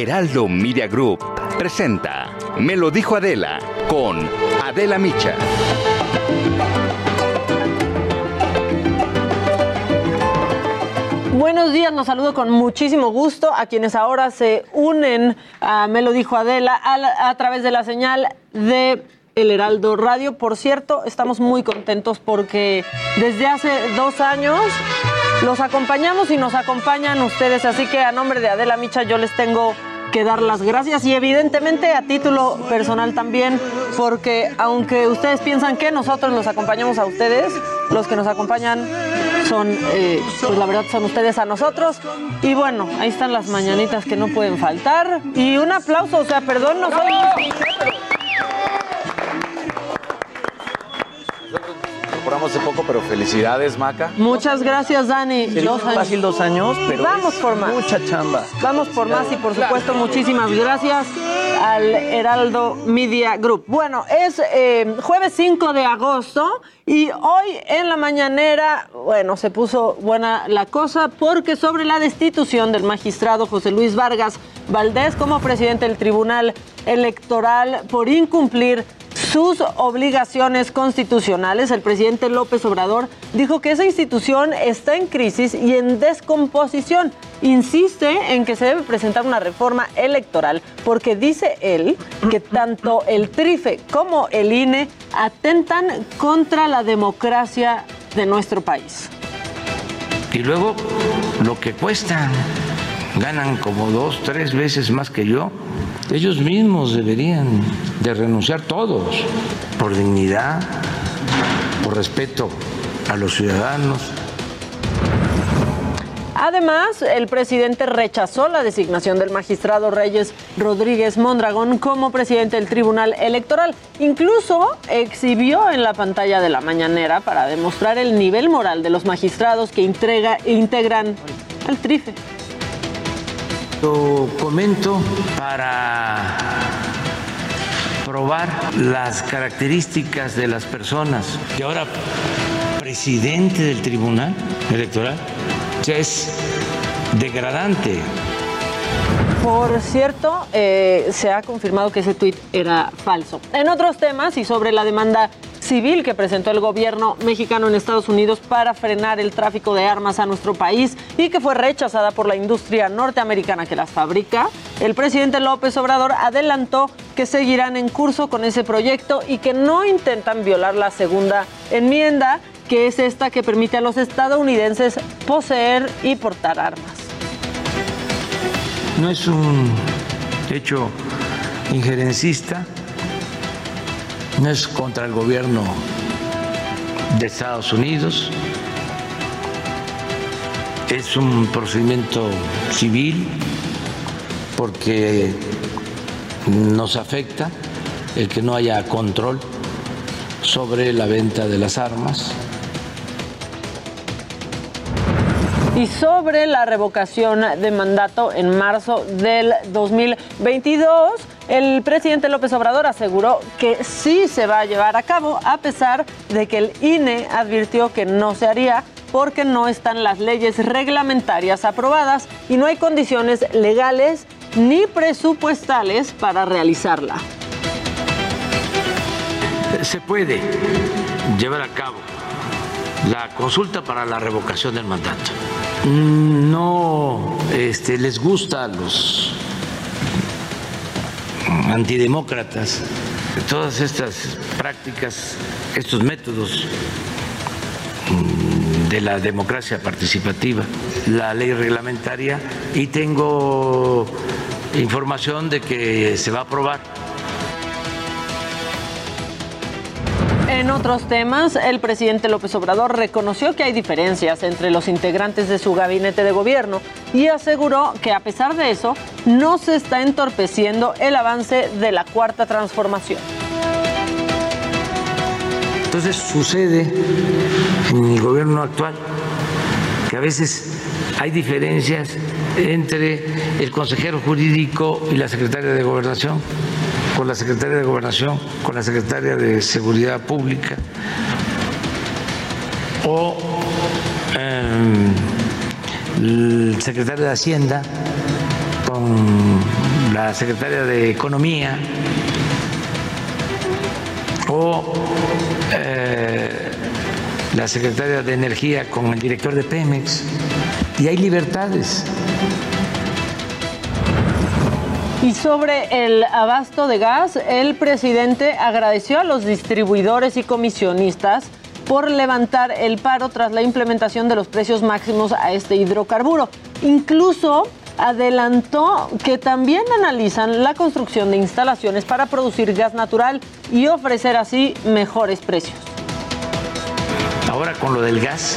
Heraldo Media Group presenta Me lo dijo Adela con Adela Micha. Buenos días, los saludo con muchísimo gusto a quienes ahora se unen a Me lo dijo Adela a, a través de la señal de El Heraldo Radio. Por cierto, estamos muy contentos porque desde hace dos años los acompañamos y nos acompañan ustedes. Así que a nombre de Adela Micha yo les tengo que dar las gracias y evidentemente a título personal también, porque aunque ustedes piensan que nosotros los acompañamos a ustedes, los que nos acompañan son, eh, pues la verdad son ustedes a nosotros. Y bueno, ahí están las mañanitas que no pueden faltar. Y un aplauso, o sea, perdón, no soy... Incorporamos hace poco, pero felicidades, Maca. Muchas gracias, Dani. Dos años. fácil dos años, pero Vamos es por más. mucha chamba. Vamos por más y por supuesto muchísimas gracias al Heraldo Media Group. Bueno, es eh, jueves 5 de agosto y hoy en la mañanera, bueno, se puso buena la cosa porque sobre la destitución del magistrado José Luis Vargas Valdés como presidente del Tribunal Electoral por incumplir sus obligaciones constitucionales, el presidente López Obrador dijo que esa institución está en crisis y en descomposición. Insiste en que se debe presentar una reforma electoral porque dice él que tanto el TRIFE como el INE atentan contra la democracia de nuestro país. Y luego lo que cuestan, ganan como dos, tres veces más que yo. Ellos mismos deberían de renunciar todos por dignidad, por respeto a los ciudadanos. Además, el presidente rechazó la designación del magistrado Reyes Rodríguez Mondragón como presidente del Tribunal Electoral. Incluso exhibió en la pantalla de la mañanera para demostrar el nivel moral de los magistrados que entrega- integran al TRIFE. Lo comento para probar las características de las personas. Y ahora, presidente del Tribunal Electoral, es degradante. Por cierto, eh, se ha confirmado que ese tuit era falso. En otros temas y sobre la demanda civil que presentó el gobierno mexicano en Estados Unidos para frenar el tráfico de armas a nuestro país y que fue rechazada por la industria norteamericana que las fabrica, el presidente López Obrador adelantó que seguirán en curso con ese proyecto y que no intentan violar la segunda enmienda, que es esta que permite a los estadounidenses poseer y portar armas. No es un hecho injerencista, no es contra el gobierno de Estados Unidos, es un procedimiento civil porque nos afecta el que no haya control sobre la venta de las armas. Y sobre la revocación de mandato en marzo del 2022, el presidente López Obrador aseguró que sí se va a llevar a cabo, a pesar de que el INE advirtió que no se haría porque no están las leyes reglamentarias aprobadas y no hay condiciones legales ni presupuestales para realizarla. Se puede llevar a cabo la consulta para la revocación del mandato. No este, les gusta a los antidemócratas todas estas prácticas, estos métodos mm, de la democracia participativa, la ley reglamentaria y tengo información de que se va a aprobar En otros temas, el presidente López Obrador reconoció que hay diferencias entre los integrantes de su gabinete de gobierno y aseguró que a pesar de eso, no se está entorpeciendo el avance de la cuarta transformación. Entonces sucede en el gobierno actual que a veces hay diferencias entre el consejero jurídico y la secretaria de gobernación con la secretaria de Gobernación, con la secretaria de Seguridad Pública o em, el secretario de Hacienda con la secretaria de Economía o eh, la secretaria de Energía con el director de Pemex. Y hay libertades. Y sobre el abasto de gas, el presidente agradeció a los distribuidores y comisionistas por levantar el paro tras la implementación de los precios máximos a este hidrocarburo. Incluso adelantó que también analizan la construcción de instalaciones para producir gas natural y ofrecer así mejores precios. Ahora con lo del gas,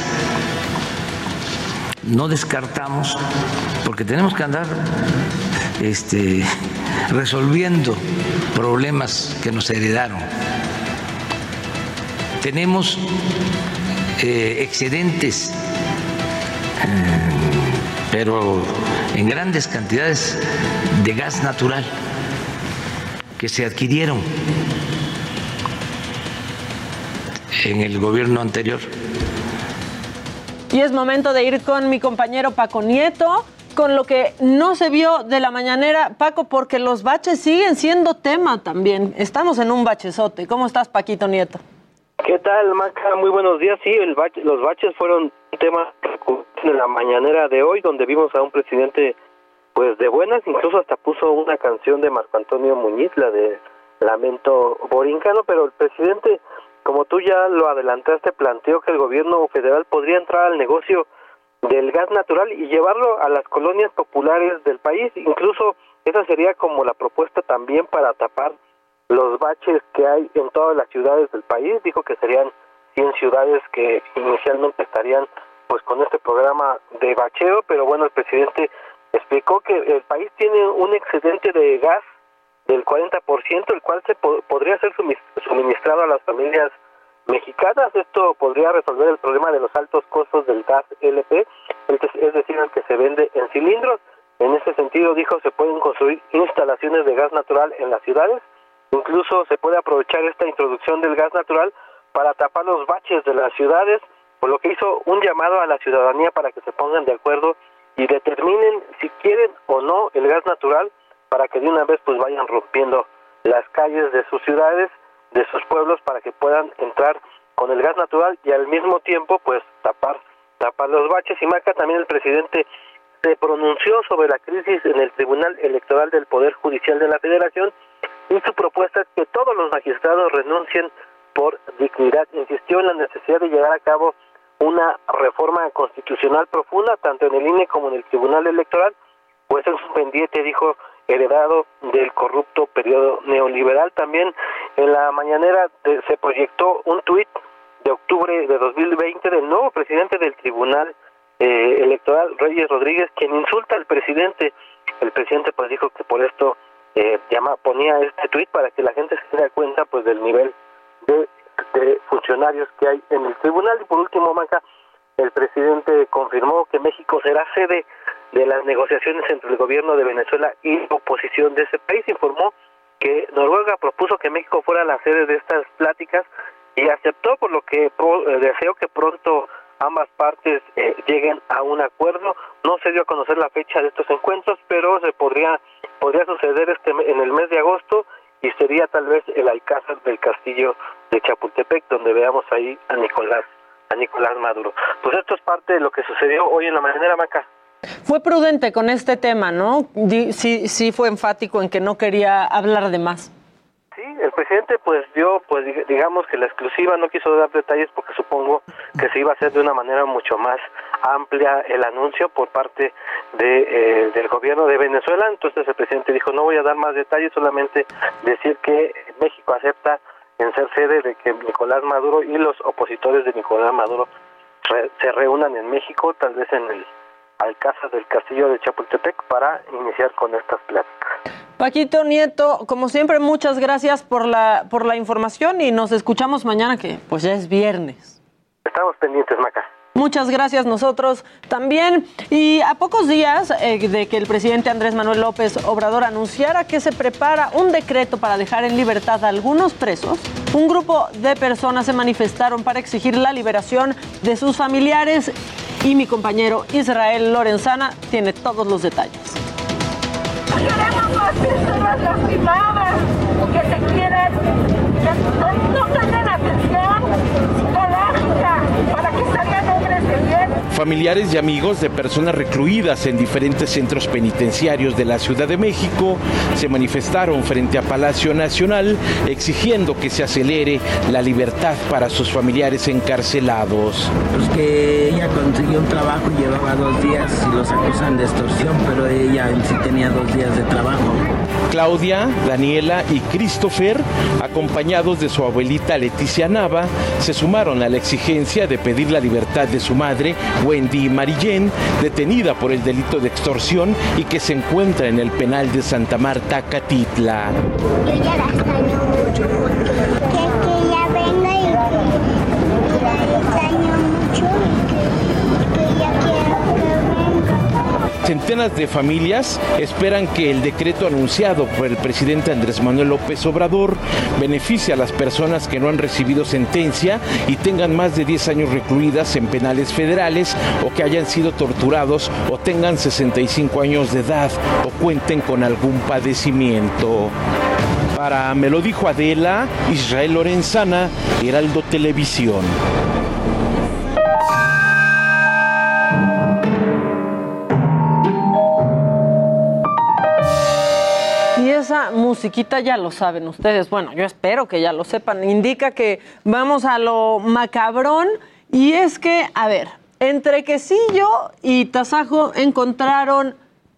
no descartamos, porque tenemos que andar este, resolviendo problemas que nos heredaron. Tenemos eh, excedentes, eh, pero en grandes cantidades de gas natural que se adquirieron en el gobierno anterior. Y es momento de ir con mi compañero Paco Nieto con lo que no se vio de la mañanera, Paco, porque los baches siguen siendo tema también. Estamos en un bachezote. ¿Cómo estás, Paquito Nieto? ¿Qué tal, Maca? Muy buenos días. Sí, el los baches fueron un tema de la mañanera de hoy, donde vimos a un presidente pues de buenas, incluso hasta puso una canción de Marco Antonio Muñiz, la de Lamento Borincano, pero el presidente, como tú ya lo adelantaste, planteó que el gobierno federal podría entrar al negocio del gas natural y llevarlo a las colonias populares del país. Incluso esa sería como la propuesta también para tapar los baches que hay en todas las ciudades del país. Dijo que serían 100 ciudades que inicialmente estarían pues con este programa de bacheo, pero bueno, el presidente explicó que el país tiene un excedente de gas del 40%, el cual se podría ser suministrado a las familias mexicanas. Esto podría resolver el problema de los altos costos del gas LP, es decir, el que se vende en cilindros. En ese sentido, dijo, se pueden construir instalaciones de gas natural en las ciudades. Incluso se puede aprovechar esta introducción del gas natural para tapar los baches de las ciudades, por lo que hizo un llamado a la ciudadanía para que se pongan de acuerdo y determinen si quieren o no el gas natural para que de una vez pues vayan rompiendo las calles de sus ciudades de sus pueblos para que puedan entrar con el gas natural y al mismo tiempo pues tapar tapar los baches y Maca también el presidente se pronunció sobre la crisis en el Tribunal Electoral del Poder Judicial de la Federación y su propuesta es que todos los magistrados renuncien por dignidad. Insistió en la necesidad de llevar a cabo una reforma constitucional profunda tanto en el INE como en el Tribunal Electoral, pues es un pendiente, dijo, heredado del corrupto periodo neoliberal. También en la mañanera se proyectó un tuit de octubre de 2020 del nuevo presidente del Tribunal eh, Electoral, Reyes Rodríguez, quien insulta al presidente. El presidente pues dijo que por esto eh, llama, ponía este tuit para que la gente se dé cuenta pues del nivel de, de funcionarios que hay en el tribunal. Y por último, Manca, el presidente confirmó que México será sede de las negociaciones entre el gobierno de Venezuela y oposición de ese país. Informó que Noruega propuso que México fuera la sede de estas pláticas y aceptó, por lo que eh, deseo que pronto ambas partes eh, lleguen a un acuerdo. No se dio a conocer la fecha de estos encuentros, pero se podría podría suceder este en el mes de agosto y sería tal vez el alcázar del castillo de Chapultepec, donde veamos ahí a Nicolás a Nicolás Maduro. Pues esto es parte de lo que sucedió hoy en la mañana, Maca. Fue prudente con este tema, ¿no? Sí, sí fue enfático en que no quería hablar de más. Sí, el presidente pues dio, pues digamos que la exclusiva no quiso dar detalles porque supongo que se iba a hacer de una manera mucho más amplia el anuncio por parte de, eh, del gobierno de Venezuela. Entonces el presidente dijo no voy a dar más detalles, solamente decir que México acepta en ser sede de que Nicolás Maduro y los opositores de Nicolás Maduro se reúnan en México, tal vez en el Alcázar del Castillo de Chapultepec, para iniciar con estas pláticas. Paquito Nieto, como siempre, muchas gracias por la, por la información y nos escuchamos mañana, que pues ya es viernes. Estamos pendientes, Maca. Muchas gracias nosotros también. Y a pocos días eh, de que el presidente Andrés Manuel López Obrador anunciara que se prepara un decreto para dejar en libertad a algunos presos, un grupo de personas se manifestaron para exigir la liberación de sus familiares y mi compañero Israel Lorenzana tiene todos los detalles atención psicológica para que salgan hombres de bien. Familiares y amigos de personas recluidas en diferentes centros penitenciarios de la Ciudad de México se manifestaron frente a Palacio Nacional exigiendo que se acelere la libertad para sus familiares encarcelados. Pues que ella consiguió un trabajo y llevaba dos días y los acusan de extorsión, pero ella en sí tenía dos días de trabajo. Claudia, Daniela y Christopher, acompañados de su abuelita Leticia Nava, se sumaron a la exigencia de pedir la libertad de su madre, Wendy Marillén, detenida por el delito de extorsión y que se encuentra en el penal de Santa Marta, Catitla. Centenas de familias esperan que el decreto anunciado por el presidente Andrés Manuel López Obrador beneficie a las personas que no han recibido sentencia y tengan más de 10 años recluidas en penales federales o que hayan sido torturados o tengan 65 años de edad o cuenten con algún padecimiento. Para Me lo dijo Adela, Israel Lorenzana, Heraldo Televisión. Musiquita ya lo saben ustedes. Bueno, yo espero que ya lo sepan. Indica que vamos a lo macabrón. Y es que, a ver, entre Quesillo y Tasajo encontraron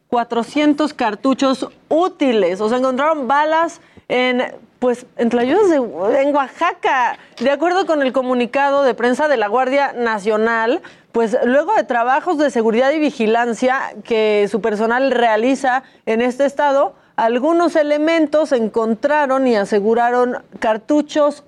400 cartuchos útiles. O sea, encontraron balas en, pues, en Tlayudas de, en Oaxaca. De acuerdo con el comunicado de prensa de la Guardia Nacional, pues luego de trabajos de seguridad y vigilancia que su personal realiza en este estado, algunos elementos encontraron y aseguraron cartuchos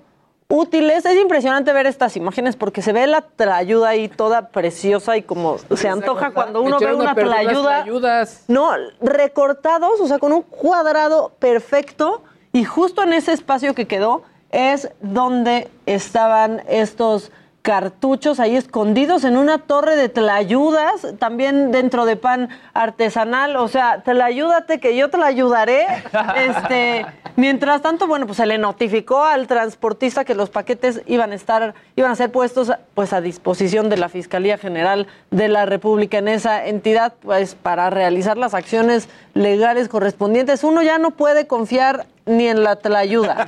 útiles. Es impresionante ver estas imágenes porque se ve la tlayuda ahí toda preciosa y como se antoja cuando uno ve una tlayudas. No, recortados, o sea, con un cuadrado perfecto y justo en ese espacio que quedó es donde estaban estos cartuchos ahí escondidos en una torre de tlayudas, también dentro de pan artesanal, o sea, tlayúdate que yo te la ayudaré. Este, mientras tanto, bueno, pues se le notificó al transportista que los paquetes iban a estar iban a ser puestos pues a disposición de la Fiscalía General de la República en esa entidad pues para realizar las acciones legales correspondientes. Uno ya no puede confiar ni en la tlayuda.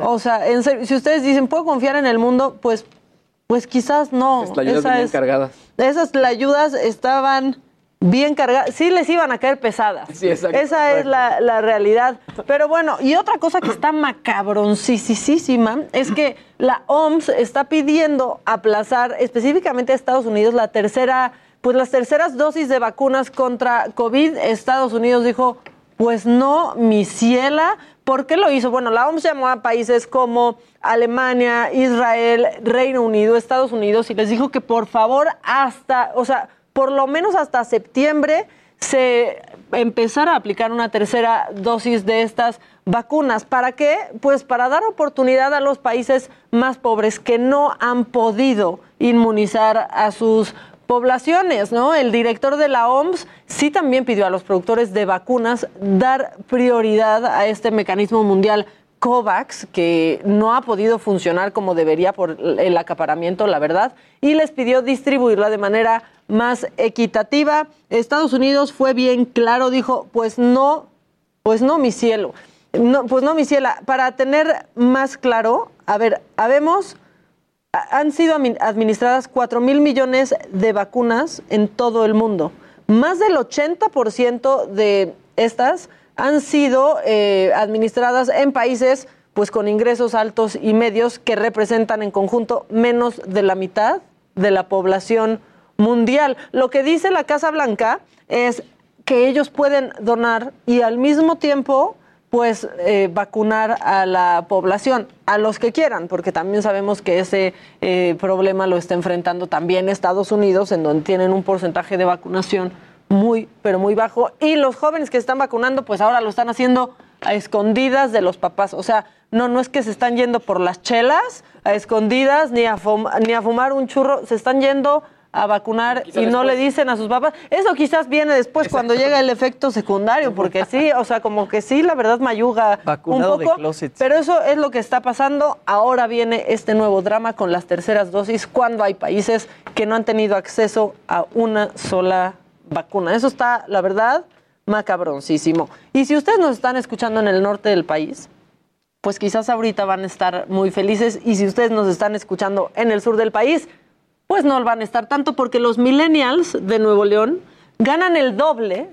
O sea, en serio, si ustedes dicen, ¿puedo confiar en el mundo? Pues, pues quizás no. Las tlayudas Esa es- cargadas. Esas tlayudas estaban bien cargadas. Sí les iban a caer pesadas. Sí, exacto. Esa es la, la realidad. Pero bueno, y otra cosa que está macabroncísima es que la OMS está pidiendo aplazar específicamente a Estados Unidos la tercera, pues las terceras dosis de vacunas contra COVID. Estados Unidos dijo, pues no, mi ciela. ¿Por qué lo hizo? Bueno, la OMS llamó a países como Alemania, Israel, Reino Unido, Estados Unidos y les dijo que por favor hasta, o sea, por lo menos hasta septiembre se empezara a aplicar una tercera dosis de estas vacunas. ¿Para qué? Pues para dar oportunidad a los países más pobres que no han podido inmunizar a sus poblaciones, ¿no? El director de la OMS sí también pidió a los productores de vacunas dar prioridad a este mecanismo mundial COVAX, que no ha podido funcionar como debería por el acaparamiento, la verdad, y les pidió distribuirla de manera más equitativa. Estados Unidos fue bien claro, dijo, pues no, pues no, mi cielo. Pues no, mi ciela. Para tener más claro, a ver, habemos, han sido admi- administradas 4 mil millones de vacunas en todo el mundo. Más del 80% de estas han sido eh, administradas en países pues con ingresos altos y medios que representan en conjunto menos de la mitad de la población mundial. Lo que dice la Casa Blanca es que ellos pueden donar y al mismo tiempo pues eh, vacunar a la población, a los que quieran, porque también sabemos que ese eh, problema lo está enfrentando también Estados Unidos, en donde tienen un porcentaje de vacunación muy, pero muy bajo. Y los jóvenes que están vacunando, pues ahora lo están haciendo a escondidas de los papás. O sea, no, no es que se están yendo por las chelas, a escondidas, ni a, ni a fumar un churro, se están yendo a vacunar y no le dicen a sus papás. Eso quizás viene después cuando llega el efecto secundario, porque sí, o sea, como que sí, la verdad mayuga un poco. pero eso es lo que está pasando. Ahora viene este nuevo drama con las terceras dosis cuando hay países que no han tenido acceso a una sola vacuna. Eso está, la verdad, macabroncísimo. Y si ustedes nos están escuchando en el norte del país, pues quizás ahorita van a estar muy felices. Y si ustedes nos están escuchando en el sur del país, pues no van a estar tanto porque los millennials de Nuevo León ganan el doble,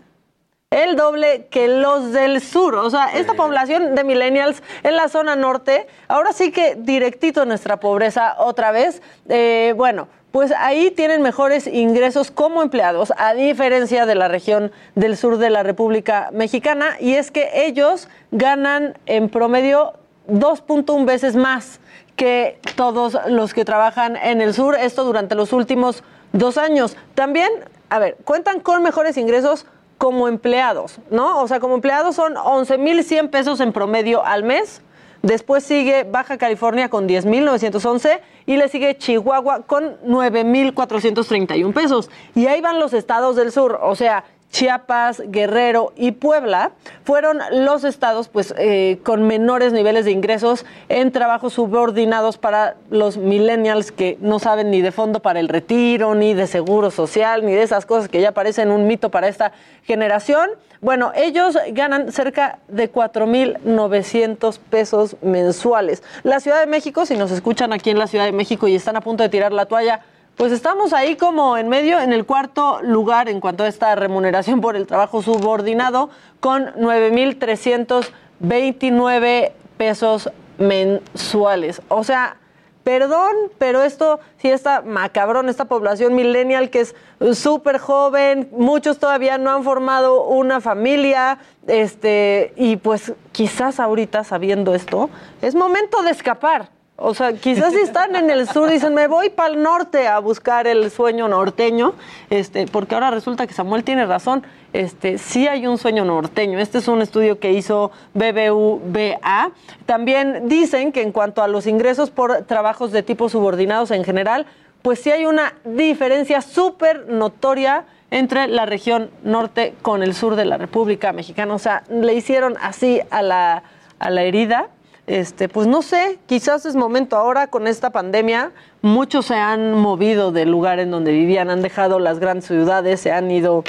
el doble que los del sur. O sea, esta población de millennials en la zona norte, ahora sí que directito nuestra pobreza otra vez. Eh, bueno, pues ahí tienen mejores ingresos como empleados, a diferencia de la región del sur de la República Mexicana, y es que ellos ganan en promedio 2.1 veces más que todos los que trabajan en el sur, esto durante los últimos dos años. También, a ver, cuentan con mejores ingresos como empleados, ¿no? O sea, como empleados son 11.100 pesos en promedio al mes. Después sigue Baja California con 10.911 y le sigue Chihuahua con 9.431 pesos. Y ahí van los estados del sur, o sea, Chiapas, Guerrero y Puebla fueron los estados pues eh, con menores niveles de ingresos en trabajos subordinados para los millennials que no saben ni de fondo para el retiro, ni de seguro social, ni de esas cosas que ya parecen un mito para esta generación. Bueno, ellos ganan cerca de 4.900 pesos mensuales. La Ciudad de México, si nos escuchan aquí en la Ciudad de México y están a punto de tirar la toalla, pues estamos ahí como en medio, en el cuarto lugar en cuanto a esta remuneración por el trabajo subordinado, con 9.329 pesos mensuales. O sea, perdón, pero esto sí está macabrón, esta población millennial que es súper joven, muchos todavía no han formado una familia, este, y pues quizás ahorita sabiendo esto, es momento de escapar. O sea, quizás si están en el sur dicen, me voy para el norte a buscar el sueño norteño, este, porque ahora resulta que Samuel tiene razón, este, sí hay un sueño norteño. Este es un estudio que hizo BBVA. También dicen que en cuanto a los ingresos por trabajos de tipo subordinados en general, pues sí hay una diferencia súper notoria entre la región norte con el sur de la República Mexicana. O sea, le hicieron así a la, a la herida este, pues no sé, quizás es momento ahora con esta pandemia, muchos se han movido del lugar en donde vivían, han dejado las grandes ciudades, se han ido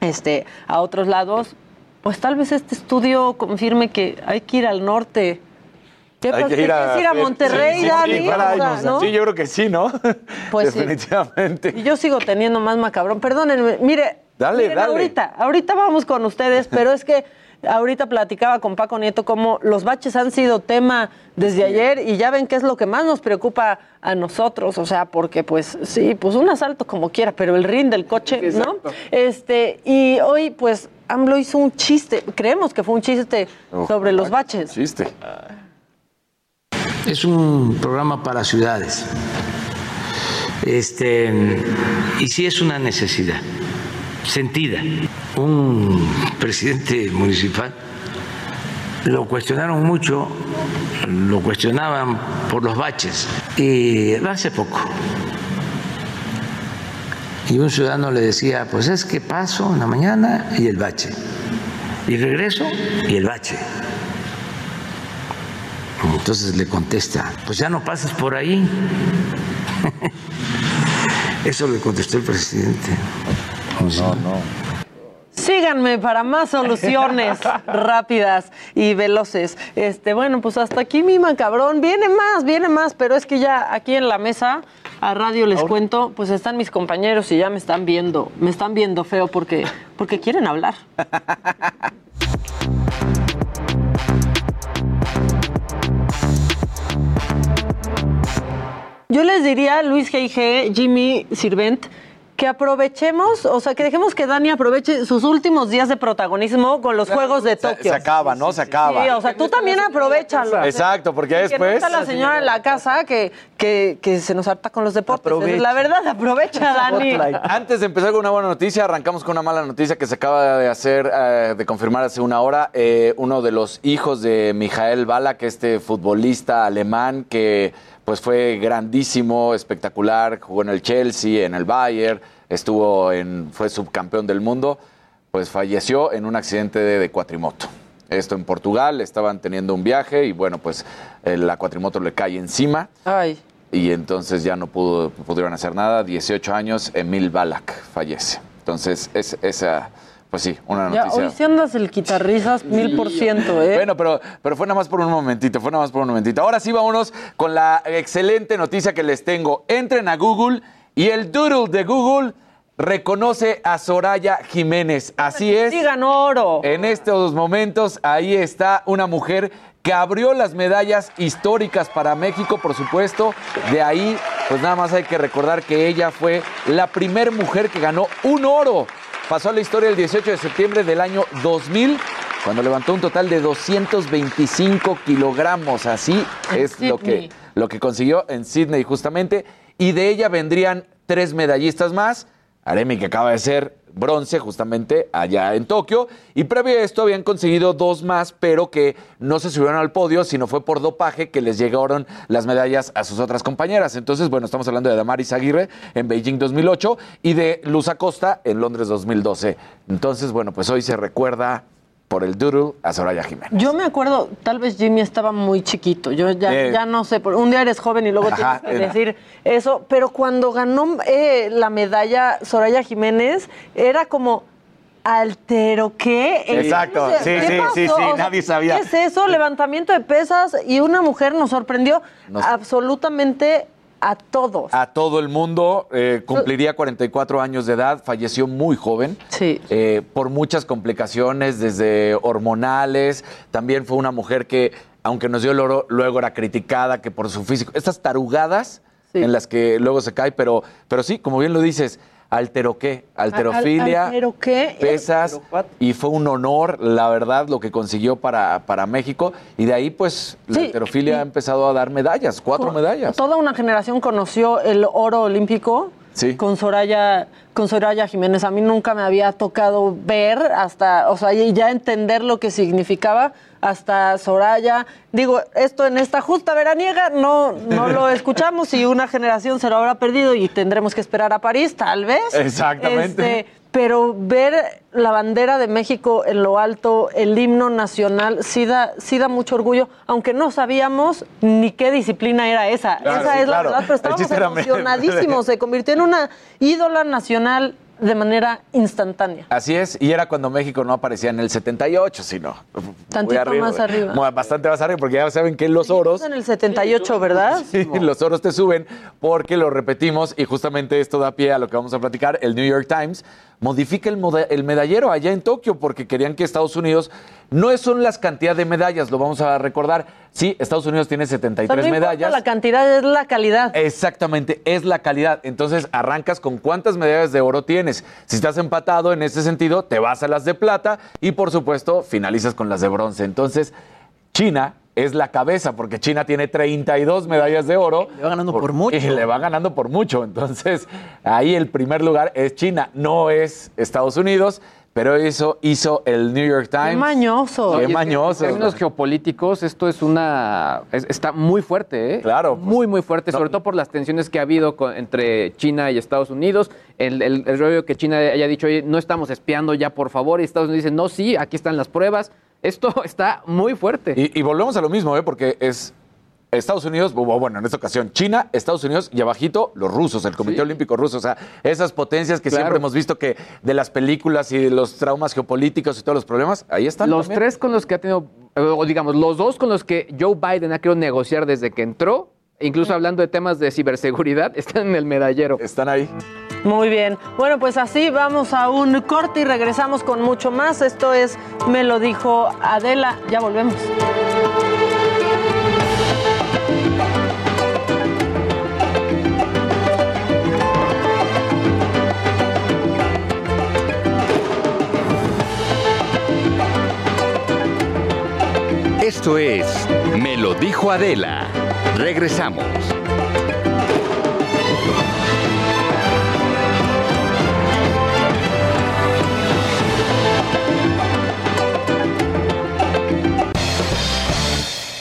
este, a otros lados, pues tal vez este estudio confirme que hay que ir al norte. ¿Qué hay que ir a, ir a Monterrey, sí, sí, yo creo que sí, ¿no? Pues Definitivamente. Y yo sigo teniendo más macabrón. Perdónenme, mire, dale, dale. ahorita, ahorita vamos con ustedes, pero es que Ahorita platicaba con Paco Nieto cómo los baches han sido tema desde ayer y ya ven qué es lo que más nos preocupa a nosotros, o sea, porque pues sí, pues un asalto como quiera, pero el ring del coche, ¿no? Este, y hoy pues AMLO hizo un chiste, creemos que fue un chiste sobre los baches. Chiste. Es un programa para ciudades. Este, y sí es una necesidad sentida. Un presidente municipal lo cuestionaron mucho, lo cuestionaban por los baches, y hace poco. Y un ciudadano le decía, pues es que paso en la mañana y el bache, y regreso y el bache. Entonces le contesta, pues ya no pases por ahí. Eso le contestó el presidente. No, no. Síganme para más soluciones rápidas y veloces. Este, bueno, pues hasta aquí mi macabrón. Viene más, viene más, pero es que ya aquí en la mesa, a radio les cuento, pues están mis compañeros y ya me están viendo, me están viendo feo porque, porque quieren hablar. Yo les diría Luis G.I.G., Jimmy Sirvent, que aprovechemos, o sea, que dejemos que Dani aproveche sus últimos días de protagonismo con los Juegos de Tokio. Se, acaba, ¿no? Se acaba. Sí, o sea, tú también aprovechalo. Exacto, porque Que no después... está la señora en la casa que, que, que se nos harta con los deportes. Aprovecha. La verdad, aprovecha, Dani. Antes de empezar con una buena noticia, arrancamos con una mala noticia que se acaba de hacer, eh, de confirmar hace una hora. Eh, uno de los hijos de Mijael Ballack, este futbolista alemán que pues fue grandísimo, espectacular, jugó en el Chelsea, en el Bayern, estuvo en, fue subcampeón del mundo, pues falleció en un accidente de, de cuatrimoto. Esto en Portugal, estaban teniendo un viaje y bueno, pues eh, la cuatrimoto le cae encima Ay. y entonces ya no pudo, pudieron hacer nada. 18 años, Emil Balak fallece. Entonces, es, esa, pues sí, una Ya, noticia. hoy sí andas el quitarrisas mil por ciento, ¿eh? Bueno, pero, pero fue nada más por un momentito, fue nada más por un momentito. Ahora sí, vámonos con la excelente noticia que les tengo. Entren a Google y el doodle de Google reconoce a Soraya Jiménez. Así es. Sí ganó oro. En estos momentos, ahí está una mujer que abrió las medallas históricas para México, por supuesto. De ahí, pues nada más hay que recordar que ella fue la primer mujer que ganó un oro. Pasó a la historia el 18 de septiembre del año 2000, cuando levantó un total de 225 kilogramos. Así es lo que, lo que consiguió en Sydney justamente. Y de ella vendrían tres medallistas más. Aremi, que acaba de ser bronce justamente allá en Tokio. Y previo a esto habían conseguido dos más, pero que no se subieron al podio, sino fue por dopaje que les llegaron las medallas a sus otras compañeras. Entonces, bueno, estamos hablando de Damaris Aguirre en Beijing 2008 y de Luz Acosta en Londres 2012. Entonces, bueno, pues hoy se recuerda por el doodle a Soraya Jiménez. Yo me acuerdo, tal vez Jimmy estaba muy chiquito. Yo ya, Eh. ya no sé, por- un día eres joven y luego Ajá, tienes que era. decir eso. Pero cuando ganó eh, la medalla Soraya Jiménez, era como. ¿Altero qué? Exacto, sí, ¿Qué sí, pasó? sí, sí, O sea, nadie sabía. ¿Qué es eso? Levantamiento de pesas y una mujer nos sorprendió Nos- absolutamente a todos. a todo el mundo. eh, cumpliría 44 años de edad, falleció muy joven. eh, por muchas complicaciones, desde hormonales. También fue una mujer que, aunque nos dio el oro, luego era criticada que por su físico. Estas tarugadas en las que luego se cae, pero, pero sí, como bien lo dices. Altero qué, alterofilia, Al- ¿Altero qué? pesas, y fue un honor, la verdad, lo que consiguió para, para México. Y de ahí, pues, la Sí, alterofilia ha empezado a dar medallas, cuatro medallas. Toda una generación conoció el oro olímpico Sí. con Soraya, con Soraya Jiménez. A mí nunca me había tocado ver hasta, o sea, y ya entender lo que significaba hasta Soraya. Digo, esto en esta justa veraniega no, no lo escuchamos y una generación se lo habrá perdido y tendremos que esperar a París, tal vez. Exactamente. Este, pero ver la bandera de México en lo alto, el himno nacional, sí da, sí da mucho orgullo, aunque no sabíamos ni qué disciplina era esa. Claro, esa sí, es claro. la verdad, pero estábamos emocionadísimos. Se convirtió en una ídola nacional de manera instantánea. Así es, y era cuando México no aparecía en el 78, sino Tantito muy más arriba. Bastante más arriba, porque ya saben que los oros, En el 78, ¿verdad? sí, los oros te suben porque lo repetimos y justamente esto da pie a lo que vamos a platicar. El New York Times modifica el, medallero allá en Tokio porque querían que Estados Unidos no son las cantidad de medallas, lo vamos a recordar. Sí, Estados Unidos tiene O sea, 73 no medallas. la cantidad, es la calidad. Exactamente, es la calidad. Entonces arrancas con cuántas medallas de oro tienes. Si estás empatado en ese sentido, te vas a las de plata y por supuesto finalizas con las de bronce. Entonces, China es la cabeza porque China tiene 32 medallas de oro. Le va ganando por, mucho. Y le va ganando por mucho. Entonces, ahí el primer lugar es China, no es Estados Unidos. Pero eso hizo el New York Times. Qué mañoso. Qué mañoso. En términos geopolíticos, esto es una. es- está muy fuerte, ¿eh? Claro. Muy, muy fuerte, sobre todo por las tensiones que ha habido con- entre China y Estados Unidos. El, el, el rollo que China haya dicho, oye, no estamos espiando ya, por favor. Y Estados Unidos dice, no, sí, aquí están las pruebas. Esto está muy fuerte. Y, y volvemos a lo mismo, ¿eh? porque es Estados Unidos, bueno, en esta ocasión China, Estados Unidos y abajito los rusos, el Comité Olímpico Ruso. O sea, esas potencias que Claro. siempre hemos visto que de las películas y de los traumas geopolíticos y todos los problemas, ahí están. Los también. tres con los que ha tenido, eh, o digamos, los dos con los que Joe Biden ha querido negociar desde que entró, incluso hablando de temas de ciberseguridad, están en el medallero. Están ahí. Muy bien. Bueno, pues así vamos a un corte y regresamos con mucho más. Esto es Me lo dijo Adela. Ya volvemos. Esto es Me lo dijo Adela. Regresamos.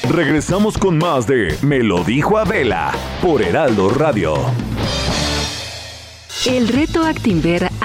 Regresamos con más de Me lo dijo Adela por Heraldo Radio. El reto Actinver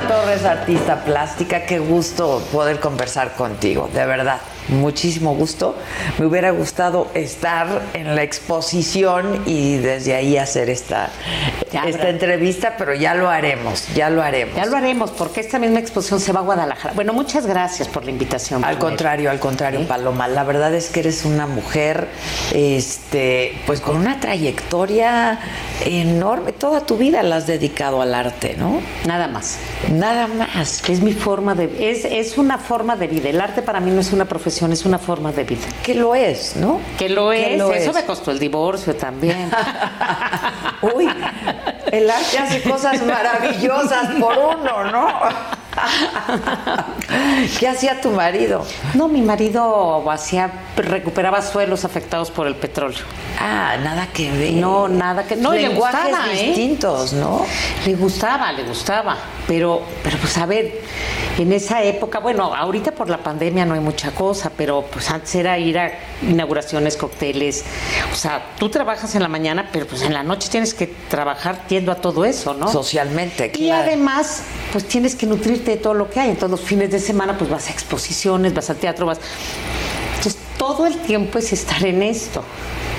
Torres, artista plástica, qué gusto poder conversar contigo, de verdad. Muchísimo gusto. Me hubiera gustado estar en la exposición y desde ahí hacer esta, esta entrevista, pero ya lo haremos, ya lo haremos. Ya lo haremos, porque esta misma exposición se va a Guadalajara. Bueno, muchas gracias por la invitación. Al primero. contrario, al contrario, Paloma. La verdad es que eres una mujer, este, pues con una trayectoria enorme. Toda tu vida la has dedicado al arte, ¿no? Nada más. Nada más. Es mi forma de... Es, es una forma de vida. El arte para mí no es una profesión, es una forma de vida. Que lo es, ¿no? Que lo Que es. lo Eso es. me costó el divorcio también. Uy, el arte hace cosas maravillosas por uno, ¿no? ¿Qué hacía tu marido? No, mi marido hacía, recuperaba suelos afectados por el petróleo. Ah, nada que ver. No, nada que no, le Lenguajes gustaba, ¿eh? distintos, ¿no? Le gustaba, le gustaba, pero, pero pues a ver, en esa época, bueno, ahorita por la pandemia no hay mucha cosa, pero pues antes era ir a inauguraciones, cócteles, o sea, tú trabajas en la mañana, pero pues en la noche tienes que trabajar yendo a todo eso, ¿no? Socialmente, Y claro. además, pues tienes que nutrirte de todo lo que hay. Entonces los fines de semana pues vas a exposiciones, vas al teatro, vas... Entonces todo el tiempo es estar en esto.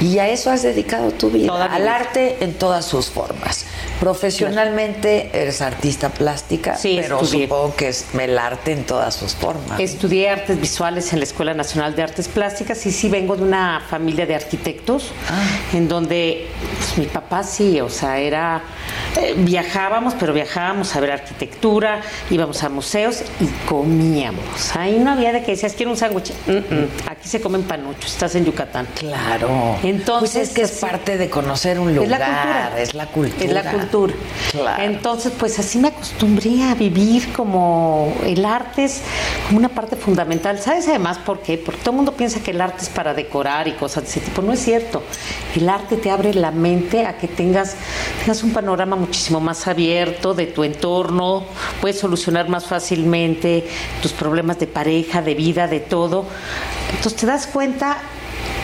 Y a eso has dedicado tu vida, Toda al vida. arte en todas sus formas. Profesionalmente eres artista plástica, Sí, pero estudié. supongo que es el arte en todas sus formas. Estudié artes visuales en la Escuela Nacional de Artes Plásticas y sí vengo de una familia de arquitectos, en donde pues, mi papá sí, o sea, era eh, viajábamos, pero viajábamos a ver arquitectura, íbamos a museos y comíamos. Ahí no había de que decías quiero un sándwich. Mm, mm, Aquí se comen panuchos, estás en Yucatán. Claro. Entonces Pues es que es parte de conocer un lugar. Es la cultura. Es la cultura. Es la cultura. Claro. Entonces, pues así me acostumbré a vivir como el arte es como una parte fundamental. ¿Sabes además por qué? Porque todo el mundo piensa que el arte es para decorar y cosas de ese tipo. No es cierto. El arte te abre la mente a que tengas, tengas un panorama muchísimo más abierto de tu entorno, puedes solucionar más fácilmente tus problemas de pareja, de vida, de todo. Entonces te das cuenta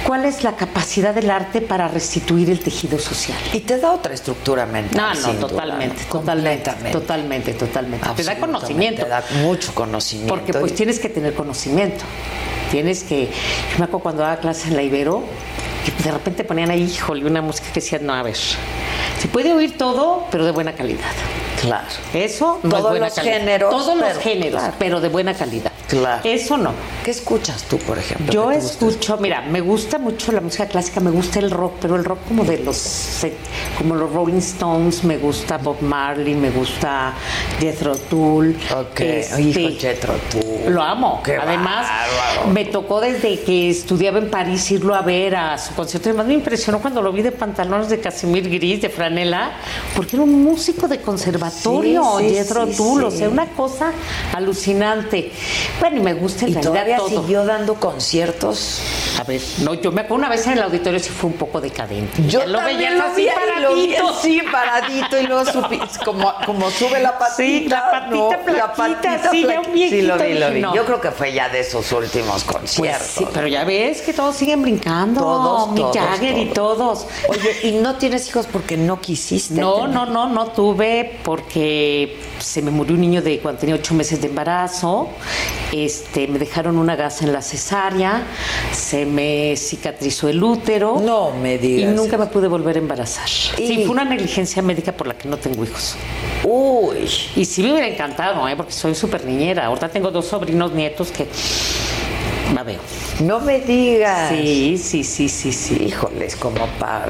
cuál es la capacidad del arte para restituir el tejido social. Y te da otra estructura mental. No, no, duda, totalmente, totalmente, Completamente. totalmente, totalmente. Te da conocimiento. Te da mucho conocimiento. Porque pues Y- tienes que tener conocimiento. Tienes que. Yo me acuerdo cuando daba clases en la Ibero, que de repente ponían ahí, híjole, una música que decía, no, a ver. Se puede oír todo, pero de buena calidad. Claro. Eso no es Todos buena los calidad. géneros, Todos los géneros, claro. pero de buena calidad. Claro. Eso no. ¿Qué escuchas tú, por ejemplo? Yo escucho, mira, me gusta mucho la música clásica, me gusta el rock, pero el rock como de los, como los Rolling Stones, me gusta Bob Marley, me gusta Jethro Tull. Ok, este, hijo Jethro Tull. Lo amo. Qué Además, bárbaro. me tocó desde que estudiaba en París irlo a ver a su concierto. Además, me impresionó cuando lo vi de pantalones de casimir gris, de franela, porque era un músico de conservatorio, Sí, sí, Jethro sí, Tull, o sea, una cosa alucinante. Bueno, y me gusta en ¿Y realidad todavía todo. siguió dando conciertos? A ver, no, yo me acuerdo una vez en el auditorio sí fue un poco decadente. Yo Ya lo veías lo así vi ahí, lo vi paradito. así paradito y luego supi- como, como sube la patita. Sí, la patita ¿no? La patita sí, ya un viejito, Sí, lo vi, lo vi. no. Yo creo que fue ya de sus últimos Pues conciertos. sí, pero ya ves que todos siguen brincando. Todos, Mick Jagger y todos. Oye, ¿y no tienes hijos porque no quisiste? No, tener? no, no, no tuve porque se me murió un niño de cuando tenía ocho meses de embarazo. Este, me dejaron una gasa en la cesárea, se me cicatrizó el útero. No me Y digas. nunca me pude volver a embarazar. Y- Sí, fue una negligencia médica por la que no tengo hijos. Uy. Y sí me hubiera encantado, ¿eh? porque soy súper niñera. Ahorita tengo dos sobrinos nietos que la veo. No me digas. Sí, sí, sí, sí, sí. Híjoles, como para.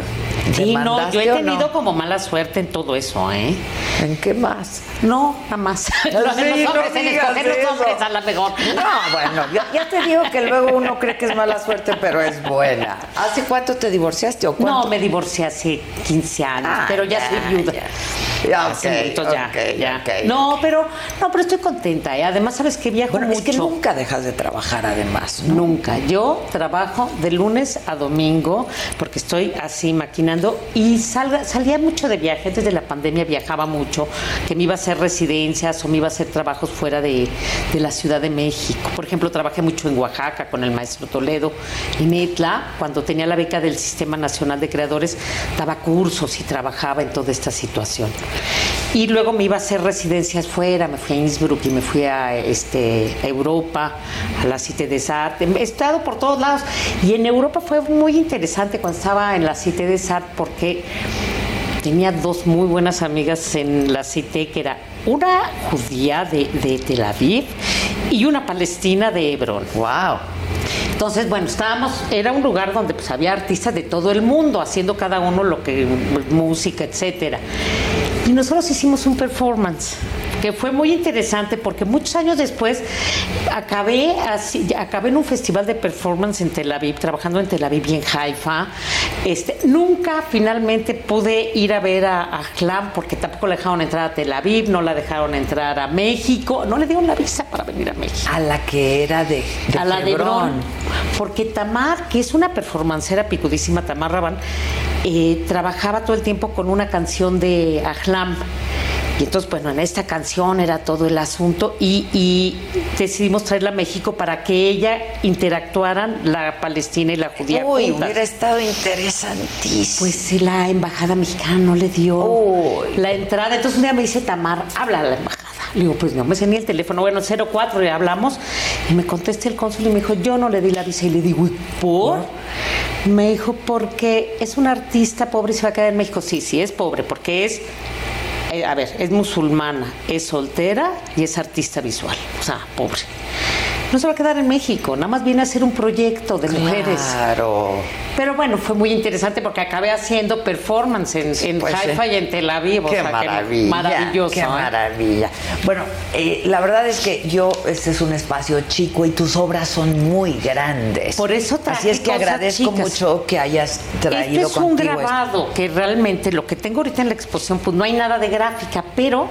Sí, no, yo he ¿Demandaste o tenido no? como mala suerte en todo eso, ¿eh? ¿En qué más? No, nada más. Los, Sí, los no hombres, en digas escoger los hombres a la mejor. No, bueno, ya, ya te digo que luego uno cree que es mala suerte, pero es buena. ¿Hace cuánto te divorciaste o cuánto? No, me divorcié hace 15 años, Ah, pero ya, ya, soy viuda. Ya, mucho, ya, ok, ya. No, pero no, pero estoy contenta. ¿eh? Además, sabes que viajo Bueno, mucho. es que nunca dejas de trabajar, además. Nunca. Yo trabajo de lunes a domingo porque estoy así maquinando y salga- salía mucho de viaje. Antes de la pandemia viajaba mucho, que me iba a hacer residencias o me iba a hacer trabajos fuera de, de la Ciudad de México. Por ejemplo, trabajé mucho en Oaxaca con el maestro Toledo, en Etla, cuando tenía la beca del Sistema Nacional de Creadores, daba cursos y trabajaba en toda esta situación. Y luego me iba a hacer residencias fuera, me fui a Innsbruck y me fui a, este, a Europa, a la Cité des He estado por todos lados. Y en Europa fue muy interesante cuando estaba en la Cité des Arts porque tenía dos muy buenas amigas en la Cité, que era una judía de, de Tel Aviv y una palestina de Hebrón. ¡Wow! Entonces, bueno, estábamos, era un lugar donde pues había artistas de todo el mundo haciendo cada uno lo que, música, etcétera. Y nosotros hicimos un performance que fue muy interesante porque muchos años después acabé, así, acabé en un festival de performance en Tel Aviv, trabajando en Tel Aviv y en Haifa. Este, nunca finalmente pude ir a ver a, a porque tampoco le dejaron entrar a Tel Aviv, no la dejaron entrar a México, no le dieron la visa para venir a México. A la que era de, de a la de. Porque Tamar, que es una performancera picudísima, Tamar Rabán, eh, trabajaba todo el tiempo con una canción de Ahlam. Y entonces, bueno, en esta canción era todo el asunto y, y decidimos traerla a México para que ella interactuaran la palestina y la judía. Uy, juntas. hubiera estado interesantísimo. Pues la embajada mexicana no le dio la entrada. Entonces un día me dice Tamar, habla a la embajada. Le digo, pues no me sé ni el teléfono. Bueno, 04, le hablamos. Y me contesta el cónsul y me dijo, yo no le di la visa. Y le digo, ¿y por? Me dijo, porque es un artista pobre y se va a quedar en México. Sí, sí, es pobre, porque es eh, a ver, es musulmana, es soltera y es artista visual. O sea, pobre. No se va a quedar en México, nada más viene a hacer un proyecto de mujeres. Claro. Pero bueno, fue muy interesante porque acabé haciendo performance en, en pues, Haifa eh. y en Tel Aviv. o Qué sea, que maravilla. maravilloso. Qué ¿eh? maravilla. Bueno, eh, la verdad es que yo, este es un espacio chico y tus obras son muy grandes. Por eso traje Así es que agradezco chicas. mucho que hayas traído Este es un esto. grabado que realmente lo que tengo ahorita en la exposición, pues no hay nada de gráfica, pero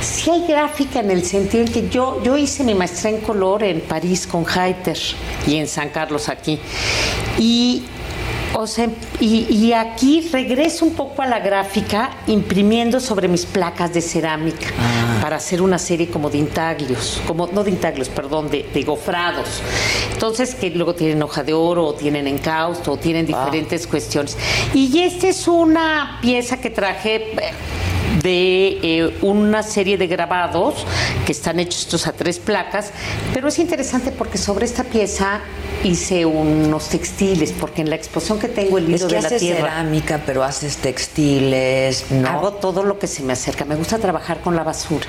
sí hay gráfica en el sentido en que yo, yo hice mi maestría en color en París con Heiter y en San Carlos aquí. Y o sea, y, y aquí regreso un poco a la gráfica imprimiendo sobre mis placas de cerámica para hacer una serie como de intaglios, como, no de intaglios, perdón, de, de gofrados. Entonces, que luego tienen hoja de oro, o tienen encausto, o tienen diferentes cuestiones. Y esta es una pieza que traje eh, de eh, una serie de grabados que están hechos estos a tres placas, pero es interesante porque sobre esta pieza hice unos textiles, porque en la exposición que tengo el Es hilo que de la haces tierra cerámica, pero haces textiles, ¿no? hago todo lo que se me acerca. Me gusta trabajar con la basura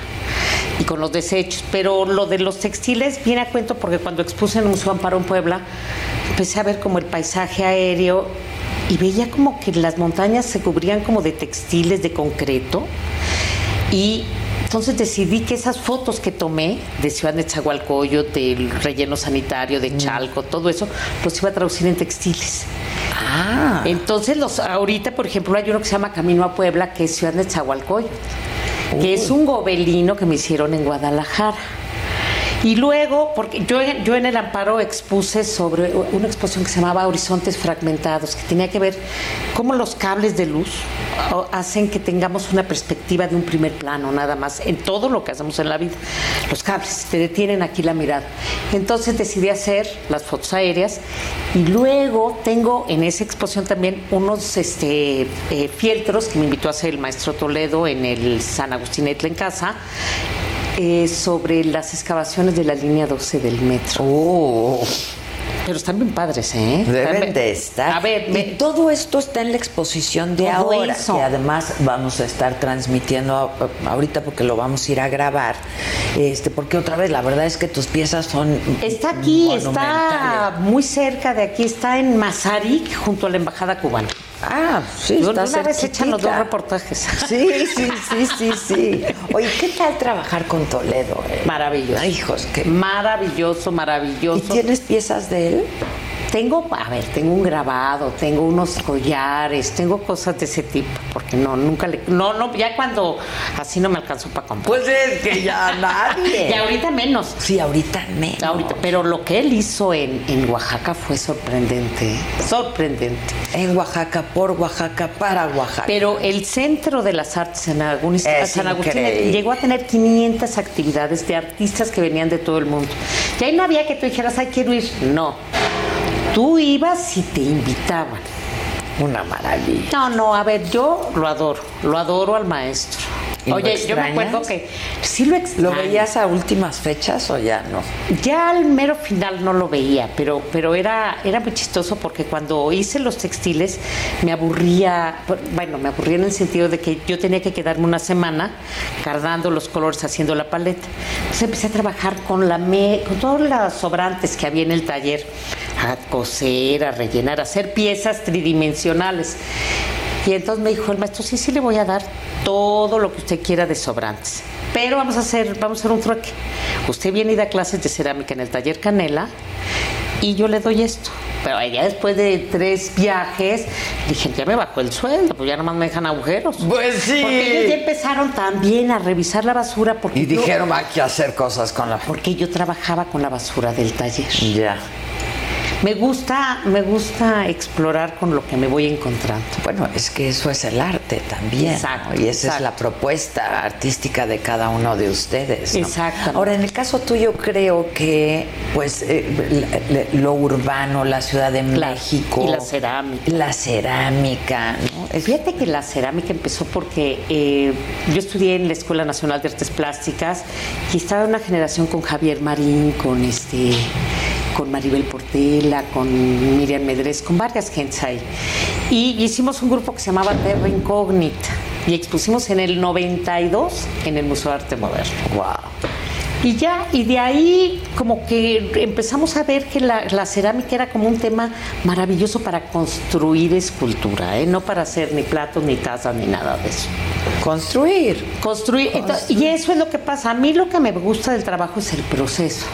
y con los desechos, pero lo de los textiles viene a cuento porque cuando expuse en el Museo Amparo en Puebla, empecé a ver como el paisaje aéreo y veía como que las montañas se cubrían como de textiles de concreto y entonces decidí que esas fotos que tomé de Ciudad de Nezahualcóyotl, del relleno sanitario, de Chalco, todo eso, los iba a traducir en textiles. Ah. Entonces, los, ahorita, por ejemplo, hay uno que se llama Camino a Puebla, que es Ciudad de Nezahualcóyotl, que es un gobelino que me hicieron en Guadalajara. Y luego, porque yo, yo en el Amparo expuse sobre una exposición que se llamaba Horizontes Fragmentados, que tenía que ver cómo los cables de luz hacen que tengamos una perspectiva de un primer plano, nada más, en todo lo que hacemos en la vida. Los cables te detienen aquí la mirada. Entonces decidí hacer las fotos aéreas y luego tengo en esa exposición también unos este, eh, fieltros que me invitó a hacer el maestro Toledo en el San Agustín Etla en casa eh, sobre las excavaciones de la línea 12 del metro. Pero están bien padres, ¿eh? Deben de estar. A ver, y todo esto está en la exposición de Todo ahora, eso. que además vamos a estar transmitiendo ahorita porque lo vamos a ir a grabar. Este, porque otra vez, la verdad es que tus piezas son Está aquí, está muy cerca de aquí, está en Mazarik, junto a la embajada cubana. Ah, sí, Yo está una vez echan los dos reportajes. Sí, sí, sí, sí, sí. Oye, ¿qué tal trabajar con Toledo? eh? Maravilloso. Ay, hijos, que Maravilloso, maravilloso. ¿Y tienes piezas de él? Tengo, a ver, tengo un grabado, tengo unos collares, tengo cosas de ese tipo, porque no, nunca le, no, no, ya cuando así no me alcanzó para comprar. Pues es que ya nadie. y ahorita menos. Sí, ahorita menos. Ahorita, pero lo que él hizo en, en Oaxaca fue sorprendente, sorprendente. En Oaxaca, por Oaxaca, para Oaxaca. Pero el Centro de las Artes Agustín, Es San Agustín increíble. llegó a tener 500 actividades de artistas que venían de todo el mundo. Y ahí no había que tú dijeras, ay, quiero ir. No. Tú ibas y te invitaban. Una maravilla. No, no, a ver, yo lo adoro, lo adoro al maestro. ¿Y lo Oye, yo me acuerdo que sí lo extraño. ¿Lo veías a últimas fechas o ya no? Ya al mero final no lo veía, pero, pero era, era muy chistoso porque cuando hice los textiles me aburría, bueno, me aburría en el sentido de que yo tenía que quedarme una semana cargando los colores, haciendo la paleta. Entonces empecé a trabajar con la me, con todos los sobrantes que había en el taller, a coser, a rellenar, a hacer piezas tridimensionales. Y entonces me dijo el maestro, sí, sí le voy a dar todo lo que usted quiera de sobrantes. Pero vamos a hacer, vamos a hacer un trueque. Usted viene y da clases de cerámica en el taller Canela y yo le doy esto. Pero ya después de tres viajes, dije, ya me bajó el sueldo, pues ya nomás me dejan agujeros. Pues sí. Porque ellos ya empezaron también a revisar la basura porque Y yo- dijeron, hay que hacer cosas con la... porque yo trabajaba con la basura del taller. Ya. Me gusta, me gusta explorar con lo que me voy encontrando. Bueno, es que eso es el arte también. Exacto, ¿no? Y esa es exacto. la propuesta artística de cada uno de ustedes. ¿no? Exactamente. Ahora, en el caso tuyo, creo que, pues, eh, lo urbano, la Ciudad de México. y la cerámica. La cerámica, ¿no? Es- Fíjate que la cerámica empezó porque eh, yo estudié en la Escuela Nacional de Artes Plásticas y estaba en una generación con Javier Marín, con este con Maribel Portela, con Miriam Medrés, con varias gentes ahí. Y hicimos un grupo que se llamaba Terra Incógnita y expusimos en el 92 en el Museo de Arte Moderno. Wow. Y ya, y de ahí como que empezamos a ver que la, la cerámica era como un tema maravilloso para construir escultura, ¿eh? no para hacer ni platos, ni tazas, ni nada de eso. Construir. Construir. Entonces, y eso es lo que pasa. A mí lo que me gusta del trabajo es el proceso.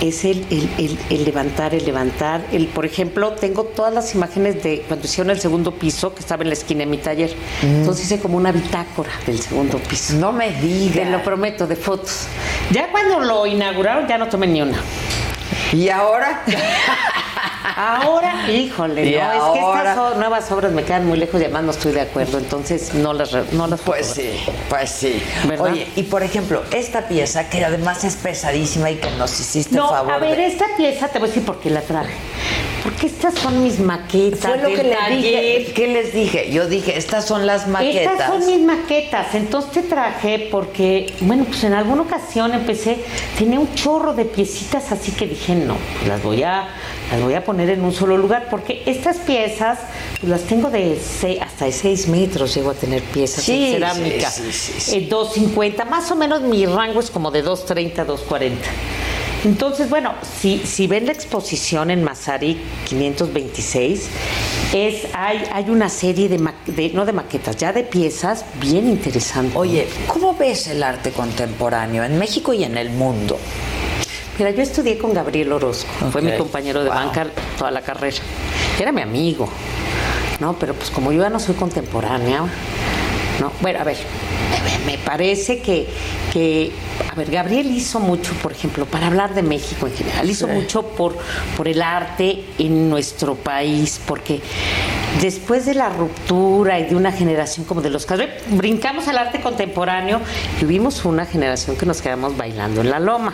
Es el, el- el- el levantar, el levantar. El, por ejemplo, tengo todas las imágenes de cuando hicieron el segundo piso, que estaba en la esquina de mi taller. Entonces hice como una bitácora del segundo piso. No me digas. Te lo prometo, de fotos. Ya cuando lo inauguraron, ya no tomé ni una. ¿Y ahora? Ahora, híjole, Y no, es que estas nuevas obras me quedan muy lejos y además no estoy de acuerdo, entonces no las, no las Pues sí, pues sí. ¿Verdad? Oye, y por ejemplo, esta pieza que además es pesadísima y que nos hiciste No, favor. a ver, de- esta pieza te voy a decir por qué la traje. Porque estas son mis maquetas. Fue lo del que les taller. dije. ¿Qué les dije? Yo dije, estas son las maquetas. Estas son mis maquetas, entonces te traje porque, bueno, pues en alguna ocasión empecé, tenía un chorro de piecitas, así que dije, no, las voy a, las voy a poner en un solo lugar, porque estas piezas pues, las tengo de seis- hasta de 6 metros, llego a tener piezas Sí, en cerámica, sí, sí, sí, sí. Eh, 250, más o menos mi rango es como de 230, 240. Entonces, bueno, si, si ven la exposición en Mazarik 526, es, hay, hay una serie de, de- no de maquetas, ya de piezas bien interesantes. Oye, ¿cómo ves el arte contemporáneo en México y en el mundo? Mira, yo estudié con Gabriel Orozco, fue mi compañero de Wow. banca toda la carrera. Era mi amigo, ¿no? Pero pues como yo ya no soy contemporánea, ¿no? Bueno, a ver, me, me parece que, que, a ver, Gabriel hizo mucho, por ejemplo, para hablar de México en general, hizo Sí. mucho por, por el arte en nuestro país, porque después de la ruptura y de una generación como de los casos, brincamos al arte contemporáneo y tuvimos una generación que nos quedamos bailando en la loma,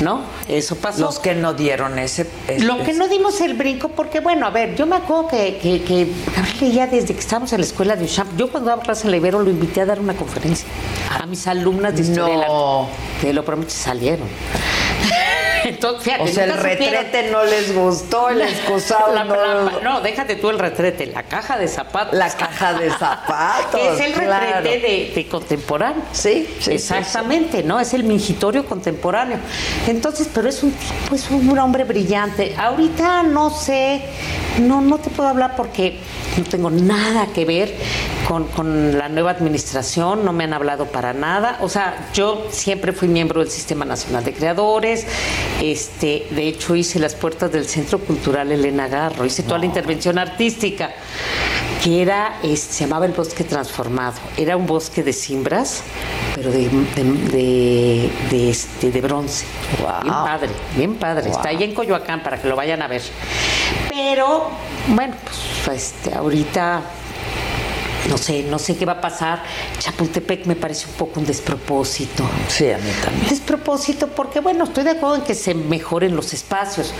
¿no? Eso pasó. Los que no dieron ese... ese- Lo que no dimos el brinco, porque bueno, a ver, yo me acuerdo que, que, que Gabriel ya desde que estábamos en la escuela de Usham, yo cuando daba clase en la Ibero lo invité a dar una conferencia a mis alumnas de historia No. Te lo prometo, salieron. Entonces, fíjate, o sea, el supieron- retrete no les gustó, el excusado La- no. la- no, déjate tú el retrete, la caja de zapatos. La caja de zapatos. Que es el claro. retrete de, de contemporáneo. Sí, sí, Exactamente, ¿no? Es el mingitorio contemporáneo. Entonces, pero es un tipo, es un hombre brillante. Ahorita no sé, no, no te puedo hablar porque no tengo nada que ver con, con la nueva administración, no me han hablado para nada. O sea, yo siempre fui miembro del Sistema Nacional de Creadores. Este, de hecho, hice las puertas del Centro Cultural Elena Garro, hice toda la intervención artística, que era, este, se llamaba el Bosque Transformado. Era un bosque de cimbras, pero de, de, de, de, este, de bronce. Bien padre, bien padre. Está ahí en Coyoacán para que lo vayan a ver. Pero, bueno, pues este, ahorita no sé, no sé qué va a pasar. Chapultepec me parece un poco un despropósito. Sí, a mí también. Despropósito porque, bueno, estoy de acuerdo en que se mejoren los espacios,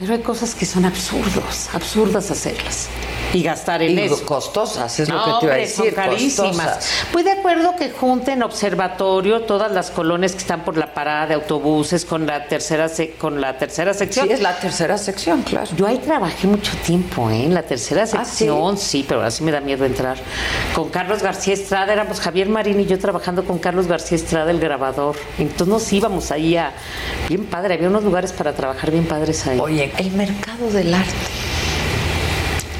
pero hay cosas que son absurdos, absurdas hacerlas. Y gastar en Y eso. costosas, es lo No, que te iba a hombre, son decir, carísimas. costosas. Pues de acuerdo que junten observatorio todas las colonias que están por la parada de autobuses con la tercera se- con la tercera sección. Sí, es la tercera sección, claro. Yo ahí trabajé mucho tiempo, ¿eh? En la tercera ¿Ah, sección, sí? pero ahora sí me da miedo entrar. Con Carlos García Estrada, éramos Javier Marín y yo trabajando con Carlos García Estrada, el grabador. Entonces nos íbamos ahí a. Bien padre, había unos lugares para trabajar bien padres ahí. Oye, el mercado del arte.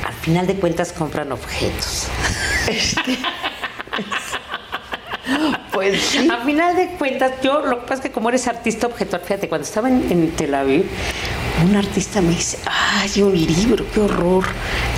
Al final de cuentas compran objetos. Pues sí. A final de cuentas, yo lo que pasa es que como eres artista objetor, fíjate, cuando estaba en, en Tel Aviv, un artista me dice, ay, un libro, qué horror.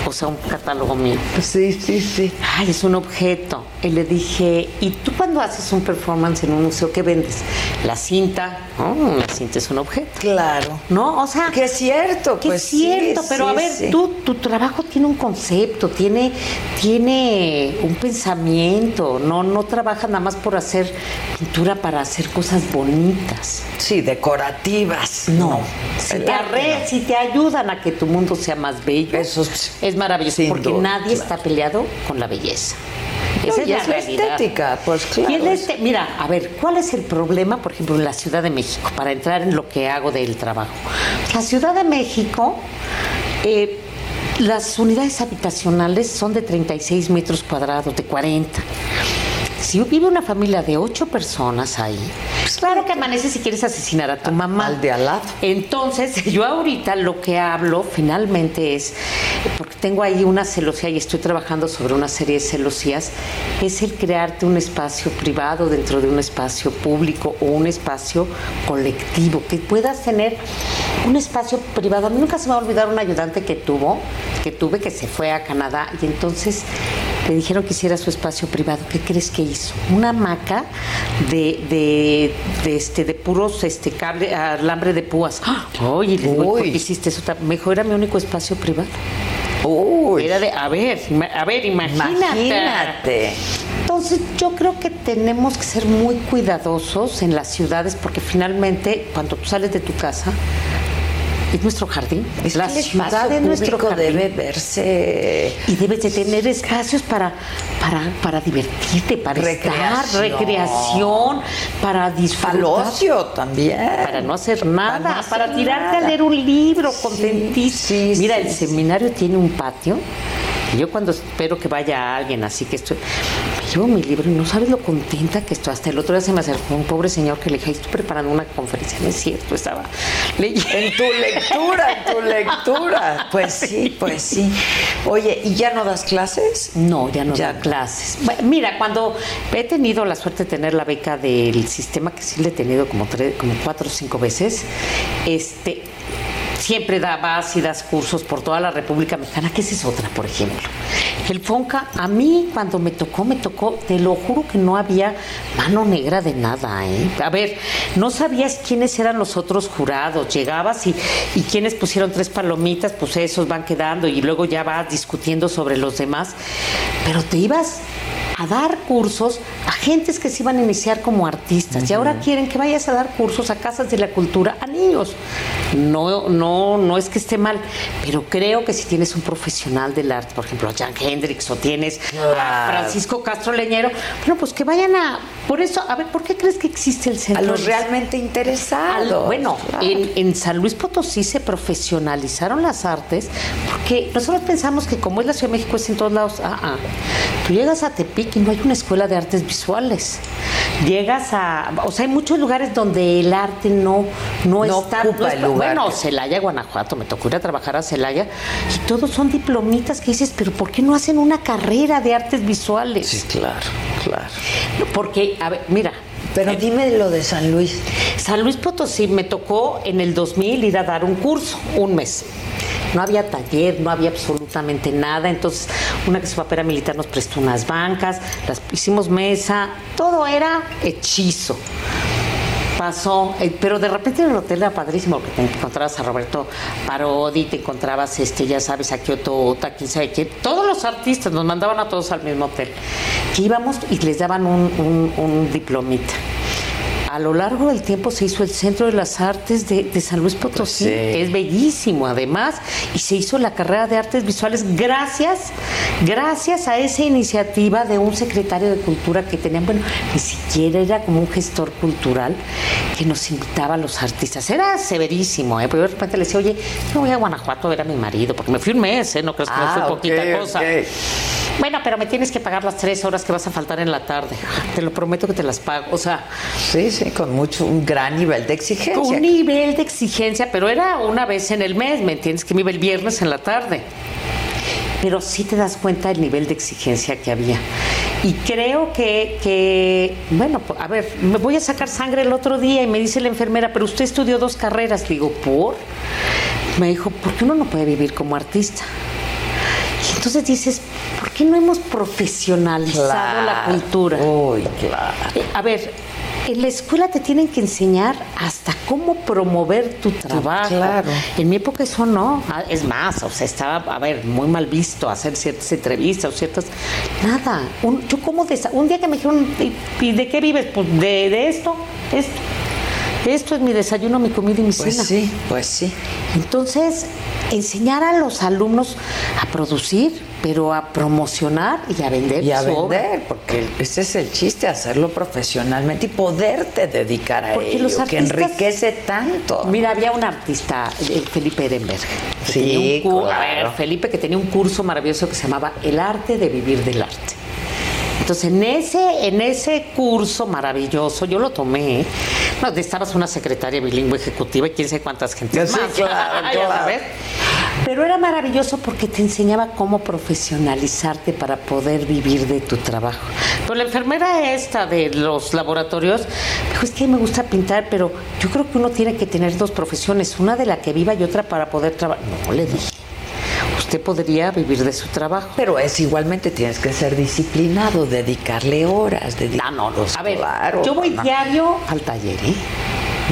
O sea, un catálogo mío. Sí, sí, sí. Ay, es un objeto. Y le dije, ¿y tú cuando haces un performance en un museo, qué vendes? La cinta. Oh, la cinta es un objeto. Claro. No, o sea. Que es cierto, Que pues es cierto, sí, pero a ver, sí. tú, tu trabajo tiene un concepto, tiene, tiene un pensamiento, no, no trabajas nada más por hacer pintura para hacer cosas bonitas. Sí, decorativas. No, El no. si te ayudan a que tu mundo sea más bello, Eso es maravilloso, porque duda, nadie claro. está peleado con la belleza. Esa es la realidad. estética, pues claro. Y es la este- mira, a ver, ¿cuál es el problema, por ejemplo, en la Ciudad de México, para entrar en lo que hago del trabajo? La Ciudad de México, eh, las unidades habitacionales son de 36 metros cuadrados, de 40. Si vive una familia de ocho personas ahí, pues claro que amaneces si quieres asesinar a tu mamá. Al de al lado. Entonces, yo ahorita lo que hablo finalmente es, porque tengo ahí una celosía y estoy trabajando sobre una serie de celosías, es el crearte un espacio privado dentro de un espacio público o un espacio colectivo, que puedas tener un espacio privado. A mí nunca se me va a olvidar un ayudante que tuvo, que tuve, que se fue a Canadá y entonces le dijeron que hiciera su espacio privado. ¿Qué crees que hizo? Una hamaca de, de, de, este, de puros este, cable, alambre de púas. ¡Ah! Oye, le digo, ¿por qué hiciste eso? Mejor era mi único espacio privado. Era de, a ver, a ver, imagínate. Imagínate. Entonces yo creo que tenemos que ser muy cuidadosos en las ciudades porque finalmente cuando tú sales de tu casa es nuestro jardín. Es la ciudad es nuestro jardín. debe verse y debes de tener espacios para para para divertirte, para Recreación. estar, recreación, para disfrutar. Ocio también. Para no hacer nada, Para para, no hacer tirarte nada. a leer un libro contentísimo. Mira, el seminario tiene un patio. Yo cuando espero que vaya alguien así que estoy, me llevo mi libro y no sabes lo contenta que estoy. Hasta el otro día se me acercó un pobre señor que le dije, "Ay, estoy preparando una conferencia. No es cierto, estaba leyendo. En tu lectura, en tu lectura. Pues sí, pues sí. Oye, ¿y ya no das clases? No, ya no doy clases. Bueno, mira, cuando he tenido la suerte de tener la beca del sistema, que sí le he tenido como tres, como cuatro o cinco veces, este siempre dabas y das cursos por toda la República Mexicana, que esa es otra, por ejemplo. El FONCA, a mí cuando me tocó, me tocó, te lo juro que no había mano negra de nada, ¿eh? A ver, no sabías quiénes eran los otros jurados, llegabas y, y quienes pusieron tres palomitas, pues esos van quedando y luego ya vas discutiendo sobre los demás, pero te ibas a dar cursos a gentes que se iban a iniciar como artistas y ahora quieren que vayas a dar cursos a casas de la cultura a niños. No, no, no es que esté mal, pero creo que si tienes un profesional del arte, por ejemplo, a Jan Hendrix o tienes a Francisco Castro Leñero, bueno, pues que vayan a. Por eso, a ver, ¿por qué crees que existe el centro? A los realmente interesados. Al- bueno, claro. en, en San Luis Potosí se profesionalizaron las artes porque nosotros pensamos que como es la Ciudad de México es en todos lados. Ah, ah. Tú llegas a Tepic y no hay una escuela de artes visuales. Llegas a, o sea, hay muchos lugares donde el arte no no, No está. ocupa es- el lugar Bueno, Celaya, Guanajuato, me tocó ir a trabajar a Celaya y todos son diplomitas que dices, pero ¿por qué no hacen una carrera de artes visuales? Sí, claro, claro. Porque, a ver, mira. Pero dime lo de San Luis. San Luis Potosí me tocó en el 2000 ir a dar un curso, un mes. No había taller, no había absolutamente nada. Entonces, una que su papá era militar nos prestó unas bancas, las hicimos mesa, todo era hechizo. Eh, pero de repente en el hotel era padrísimo porque te encontrabas a Roberto Parodi, te encontrabas, este, ya sabes, a Kyoto Ota, quién sabe qué. Todos los artistas nos mandaban a todos al mismo hotel. Que íbamos y les daban un diplomita. A lo largo del tiempo se hizo el Centro de las Artes de, de San Luis Potosí. sí. Es bellísimo, además, y se hizo la carrera de artes visuales gracias, gracias a esa iniciativa de un secretario de cultura que tenían, bueno, ni siquiera era como un gestor cultural que nos invitaba a los artistas. Era severísimo, ¿eh? Pero yo de repente le decía, oye, yo voy a Guanajuato a ver a mi marido, porque me fui un mes, ¿eh? No crees que me Ah, fui ok, poquita cosa. Bueno, pero me tienes que pagar las tres horas que vas a faltar en la tarde. Te lo prometo que te las pago. O sea, Sí, sí, con mucho, un gran nivel de exigencia. un nivel de exigencia, pero era una vez en el mes, ¿me entiendes? Que me iba el viernes en la tarde. Pero sí te das cuenta del nivel de exigencia que había. Y creo que, que, bueno, a ver, me voy a sacar sangre el otro día y me dice la enfermera, pero usted estudió dos carreras. Digo, ¿por? Me dijo, porque uno no puede vivir como artista. Entonces dices, ¿por qué no hemos profesionalizado la cultura? Uy, claro. Eh, A ver, en la escuela te tienen que enseñar hasta cómo promover tu trabajo. claro. En mi época eso no. Ah, Es más, o sea, estaba, a ver, muy mal visto hacer ciertas entrevistas o ciertas... Nada. Un, yo como de, un día que me dijeron, ¿y, y de qué vives? Pues de, de esto, esto. Esto es mi desayuno, mi comida y mi Pues cena. sí, pues sí. Entonces, enseñar a los alumnos a producir, pero a promocionar y a vender Y a obra. vender, porque ese es el chiste, hacerlo profesionalmente y poderte dedicar a Porque ello, los que artistas- enriquece tanto. Mira, había un artista, el Felipe Ehrenberg. que Sí, un claro. A ver, Felipe que tenía un curso maravilloso que se llamaba El arte de vivir del arte. Entonces, en ese, en ese curso maravilloso, yo lo tomé. ¿eh? No, estabas una secretaria bilingüe ejecutiva y quién sabe cuántas gentes Sí, más. claro, Ya claro. sabes. Pero era maravilloso porque te enseñaba cómo profesionalizarte para poder vivir de tu trabajo. Pero la enfermera esta de los laboratorios me dijo, es que me gusta pintar, pero yo creo que uno tiene que tener dos profesiones, una de la que viva y otra para poder trabajar. No, le dije, usted podría vivir de su trabajo. Pero es igualmente, tienes que ser disciplinado, dedicarle horas. Ah, no, no. A ver, claro, yo voy no. diario al taller, ¿eh?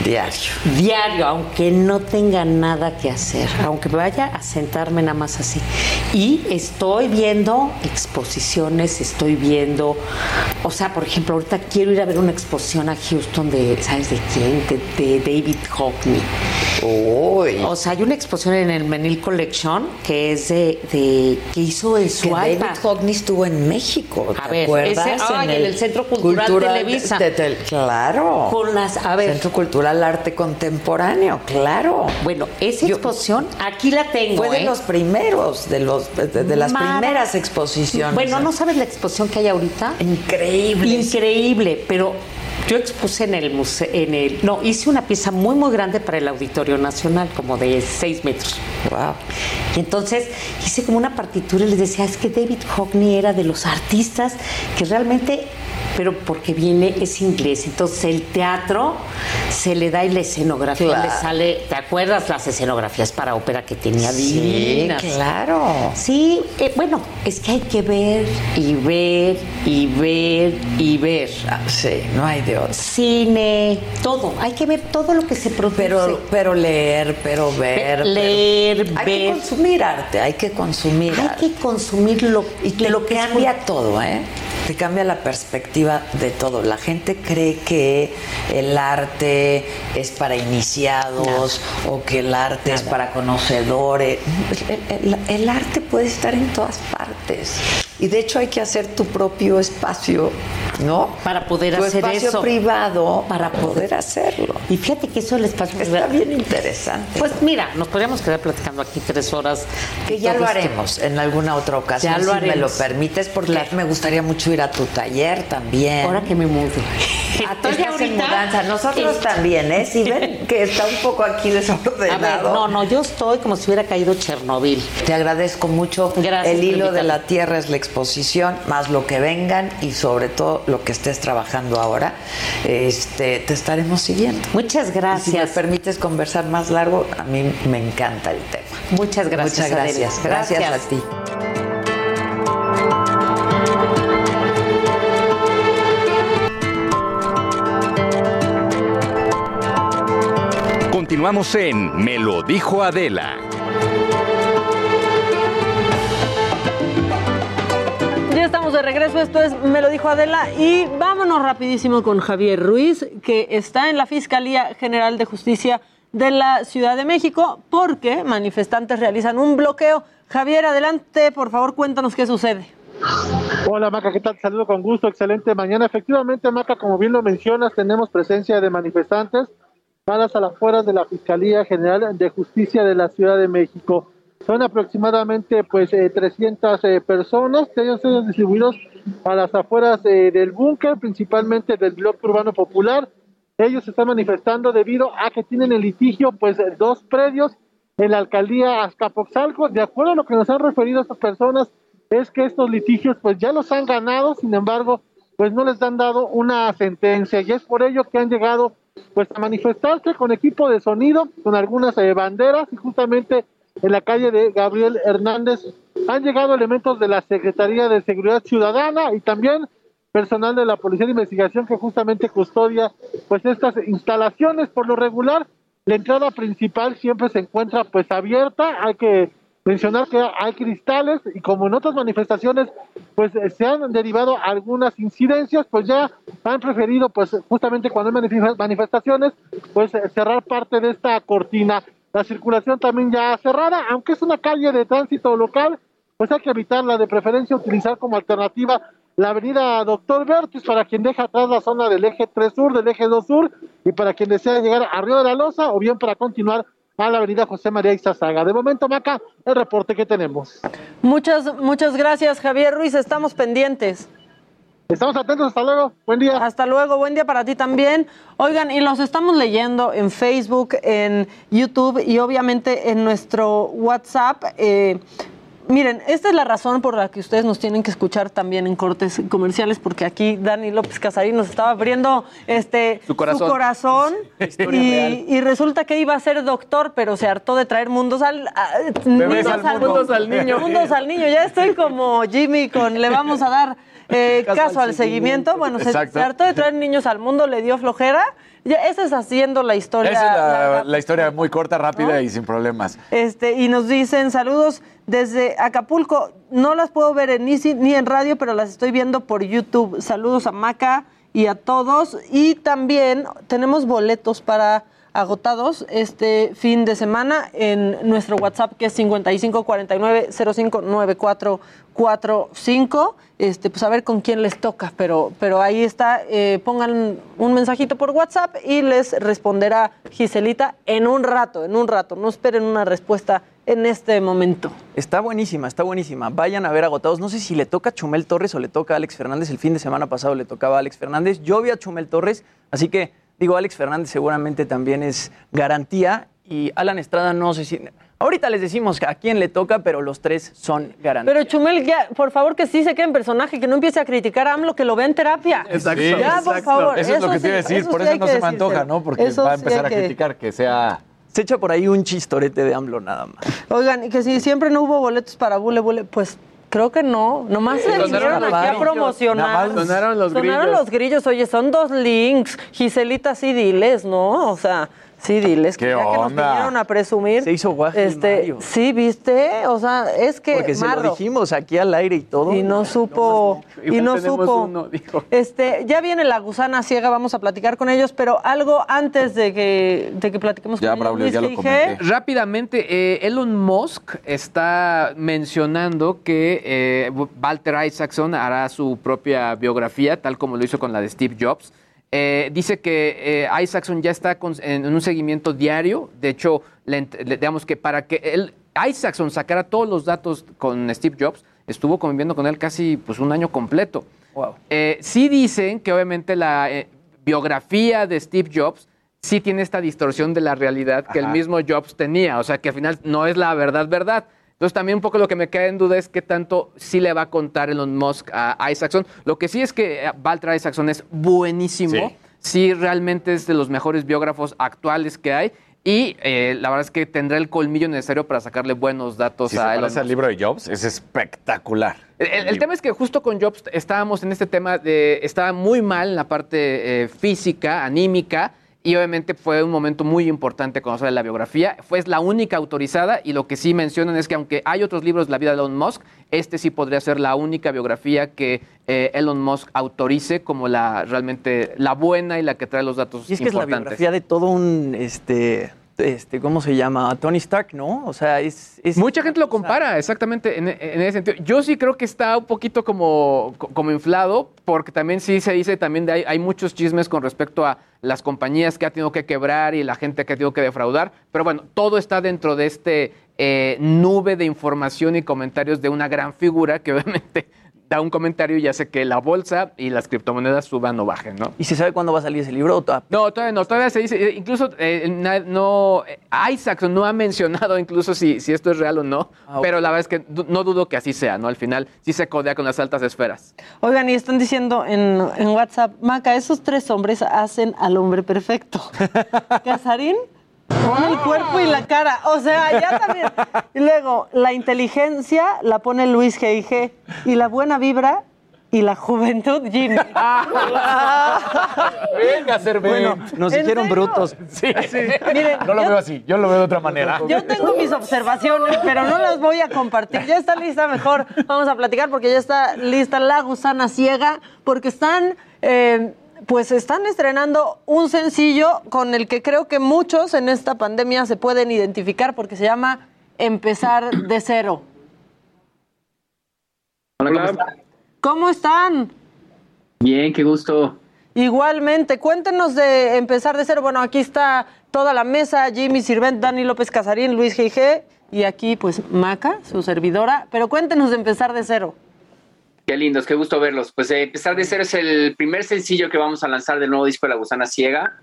Diario. Diario, aunque no tenga nada que hacer, aunque vaya a sentarme nada más así. Y estoy viendo exposiciones, estoy viendo, o sea, por ejemplo, ahorita quiero ir a ver una exposición a Houston de, ¿sabes de quién? De, de David Hockney. Uy. O sea, hay una exposición en el Menil Collection que es de, de que hizo en su Que David. Hockney estuvo en México, ¿te A ver, acuerdas? ese- ay, en el Centro Cultural Televisa. de- de- claro. Con las, a ver, Centro Cultural Arte Contemporáneo, claro. Bueno, esa exposición aquí la tengo. Fue de ¿eh? los primeros, de los de, de las primeras exposiciones. Bueno, no sabes la exposición que hay ahorita. Increíble. Increíble, pero yo expuse en el museo, en el, no, hice una pieza muy muy grande para el Auditorio Nacional, como de 6 metros. Wow. Y entonces hice como una partitura y les decía, es que David Hockney era de los artistas que realmente, pero porque viene, es inglés, entonces el teatro se le da y la escenografía Claro. le sale, ¿te acuerdas las escenografías para ópera que tenía Sí, divinas? claro. Sí, eh, bueno, es que hay que ver y ver y ver y ver. Ah, Sí, no hay de otro. Cine, todo, hay que ver todo lo que se produce. Pero, pero leer, pero ver. Pero- leer, Hay que consumir arte, hay que consumir hay arte. que consumir lo, Y te lo que cambia todo, ¿eh? te cambia la perspectiva de todo. La gente cree que el arte es para iniciados o que el arte es para conocedores. El, el- el arte puede estar en todas partes. Y de hecho hay que hacer tu propio espacio, ¿no? Para poder tu hacer espacio eso. privado para poder hacerlo. Y fíjate que eso el espacio Está bien interesante. Pues mira, nos podríamos quedar platicando aquí tres horas. Que ya lo esto. haremos en alguna otra ocasión, Ya lo si me lo permites, porque me gustaría mucho ir a tu taller también. Ahora que me. Ah, Estoy estás en mudanza. Nosotros también, ¿eh? Si ven que está un poco aquí A ver, desordenado. no, no, yo estoy como si hubiera caído Chernobyl. Te agradezco mucho. Gracias El hilo de la tierra es la exposición, más lo que vengan y sobre todo lo que estés trabajando ahora. Este, te estaremos siguiendo. Muchas Y si me gracias. permites conversar más largo, a mí me encanta el tema. Muchas gracias. Muchas Adela. gracias. Gracias, Gracias. a ti. Continuamos en Me lo dijo Adela. De regreso, esto es Me lo dijo Adela y vámonos rapidísimo con Javier Ruiz, que está en la Fiscalía General de Justicia de la Ciudad de México porque manifestantes realizan un bloqueo. Javier, adelante, por favor, cuéntanos qué sucede. Hola Maca, ¿qué tal? Saludo con gusto, excelente mañana. Efectivamente, Maca, como bien lo mencionas, tenemos presencia de manifestantes a las afueras de la Fiscalía General de Justicia de la Ciudad de México. Son aproximadamente pues eh, 300 eh, personas, ellos son distribuidos a las afueras eh, del búnker, principalmente del bloque urbano popular. Ellos se están manifestando debido a que tienen en litigio pues eh, dos predios en la alcaldía Azcapotzalco. De acuerdo a lo que nos han referido estas personas, es que estos litigios pues ya los han ganado, sin embargo, pues no les han dado una sentencia y es por ello que han llegado pues a manifestarse con equipo de sonido, con algunas eh, banderas y justamente en la calle de Gabriel Hernández. Han llegado elementos de la Secretaría de Seguridad Ciudadana y también personal de la Policía de Investigación que justamente custodia pues estas instalaciones. Por lo regular la entrada principal siempre se encuentra pues abierta. Hay que mencionar que hay cristales y como en otras manifestaciones pues se han derivado algunas incidencias pues ya han preferido pues justamente cuando hay manif- manifestaciones pues cerrar parte de esta cortina la circulación también ya cerrada aunque es una calle de tránsito local pues hay que evitarla de preferencia utilizar como alternativa la avenida Doctor Vertis para quien deja atrás la zona del eje 3 sur, del eje 2 sur y para quien desea llegar a Río de la Loza o bien para continuar a la avenida José María Izazaga. De momento, Maca, el reporte que tenemos. Muchas, muchas gracias, Javier Ruiz, estamos pendientes. Estamos atentos, hasta luego, buen día. Hasta luego, buen día para ti también. Oigan, y los estamos leyendo en Facebook, en YouTube y obviamente en nuestro WhatsApp. Eh, miren, esta es la razón por la que ustedes nos tienen que escuchar también en cortes comerciales, porque aquí Dani López Casarín nos estaba abriendo este, Su corazón. corazón, Historia y, y resulta que iba a ser doctor, pero se hartó de traer mundos al, a- Bebés al mundo. mundos al niño. Mundos al niño. Ya estoy como Jimmy con le vamos a dar eh, Caso caso, al seguimiento. Bueno, se, Exacto. se hartó de traer niños al mundo, le dio flojera. Ya, esa es haciendo la historia. Esa es la, larga. la historia muy corta, rápida y sin problemas. Este, y nos dicen saludos desde Acapulco. No las puedo ver en Easy ni en radio, pero las estoy viendo por YouTube. Saludos a Maca y a todos. Y también tenemos boletos para agotados este fin de semana en nuestro WhatsApp que es 5549-059445. Este, pues a ver con quién les toca, pero, pero ahí está. eh, pongan un mensajito por WhatsApp y les responderá Giselita en un rato, en un rato. No esperen una respuesta en este momento. Está buenísima, está buenísima. Vayan a ver agotados. No sé si le toca a Chumel Torres o le toca a Alex Fernández. El fin de semana pasado le tocaba a Alex Fernández. Yo vi a Chumel Torres, así que digo, Alex Fernández seguramente también es garantía. Y Alan Estrada no sé si. Ahorita les decimos a quién le toca, pero los tres son garantía. Pero Chumel, ya, por favor, que sí se quede en personaje, que no empiece a criticar a AMLO, que lo vea en terapia. Exacto. Ya, por favor. Eso es lo que te iba a sí, decir, por sí eso no se me antoja. ¿no? Porque Eso va a sí empezar a que- criticar que sea... Se echa por ahí un chistorete de AMLO nada más. Oigan, y que si siempre no hubo boletos para Bule Bule, pues creo que no. Nomás se Sonaron vinieron aquí a promocionar. Nada más sonaron los Sonaron grillos. los grillos. Oye, son dos links. Giselita, sí diles, ¿no? O sea, Sí, diles que ¿Qué ya que nos vinieron a presumir. Se hizo guaje este, Mario. Sí, ¿viste? O sea, es que Porque se lo dijimos aquí al aire y todo. y no supo y no supo. uno, dijo. Este, ya viene la gusana ciega, vamos a platicar con ellos, pero algo antes de que de que platiquemos Ya, con ellos. Braulio, ya lo comenté. Rápidamente, eh, Elon Musk está mencionando que eh, Walter Isaacson hará su propia biografía, tal como lo hizo con la de Steve Jobs. Eh, dice que eh, Isaacson ya está con- en un seguimiento diario. De hecho, le le- digamos que para que él, Isaacson sacara todos los datos con Steve Jobs, estuvo conviviendo con él casi pues, un año completo. Wow. Eh, sí dicen que obviamente la eh, biografía de Steve Jobs sí tiene esta distorsión de la realidad que el mismo Jobs tenía, o sea que al final no es la verdad verdad. Entonces también un poco lo que me queda en duda es qué tanto sí le va a contar Elon Musk a Isaacson. Lo que sí es que eh, Walter Isaacson es buenísimo, Sí. sí, realmente es de los mejores biógrafos actuales que hay y eh, la verdad es que tendrá el colmillo necesario para sacarle buenos datos Si se a Elon parece al Musk. libro de Jobs, es espectacular. El, el- el tema es que justo con Jobs estábamos en este tema de. Estaba muy mal en la parte eh, física, anímica, y obviamente fue un momento muy importante conocer la biografía. Fue la única autorizada, y lo que sí mencionan es que aunque hay otros libros de la vida de Elon Musk, este sí podría ser la única biografía que eh, Elon Musk autorice como la realmente la buena y la que trae los datos Y es que es la importantes. biografía de todo un, este, este, ¿cómo se llama? Tony Stark, ¿no? O sea, es... es Mucha gente lo compara, exactamente, en, en ese sentido. Yo sí creo que está un poquito como, como inflado, porque también sí se dice, también de hay, hay muchos chismes con respecto a las compañías que ha tenido que quebrar y la gente que ha tenido que defraudar. Pero bueno, todo está dentro de este eh, nube de información y comentarios de una gran figura que obviamente da un comentario y hace que la bolsa y las criptomonedas suban o bajen, ¿no? ¿Y se sabe cuándo va a salir ese libro? ¿O to- No, todavía no, todavía se dice, eh, incluso eh, no, eh, Isaacson no ha mencionado incluso si, si esto es real o no, Ah, pero la verdad es que no dudo que así sea, ¿no? Al final sí se codea con las altas esferas. Oigan, y están diciendo en, en WhatsApp, Maca, esos tres hombres hacen al hombre perfecto. Casarín pone el cuerpo y la cara. O sea, ya también. Y luego, la inteligencia la pone Luis G.I.G. Y la buena vibra y la juventud, Jimmy. Venga, ser Bueno, nos ¿En dijeron serio? brutos. Sí. Miren, No lo yo- veo así, yo lo veo de otra manera. Yo tengo mis observaciones, pero no las voy a compartir. Ya está lista, mejor vamos a platicar porque ya está lista la gusana ciega, porque están, eh, pues están estrenando un sencillo con el que creo que muchos en esta pandemia se pueden identificar porque se llama Empezar de cero. Hola, ¿Cómo están? bien, qué gusto. Igualmente, cuéntenos de empezar de cero. Bueno, aquí está toda la mesa, Jimmy Sirvent, Dani López Casarín, Luis G.I.G. y aquí pues Maca, su servidora. Pero cuéntenos de empezar de cero. Qué lindos, qué gusto verlos. Pues eh, Empezar de Cero es el primer sencillo que vamos a lanzar del nuevo disco de La Gusana Ciega.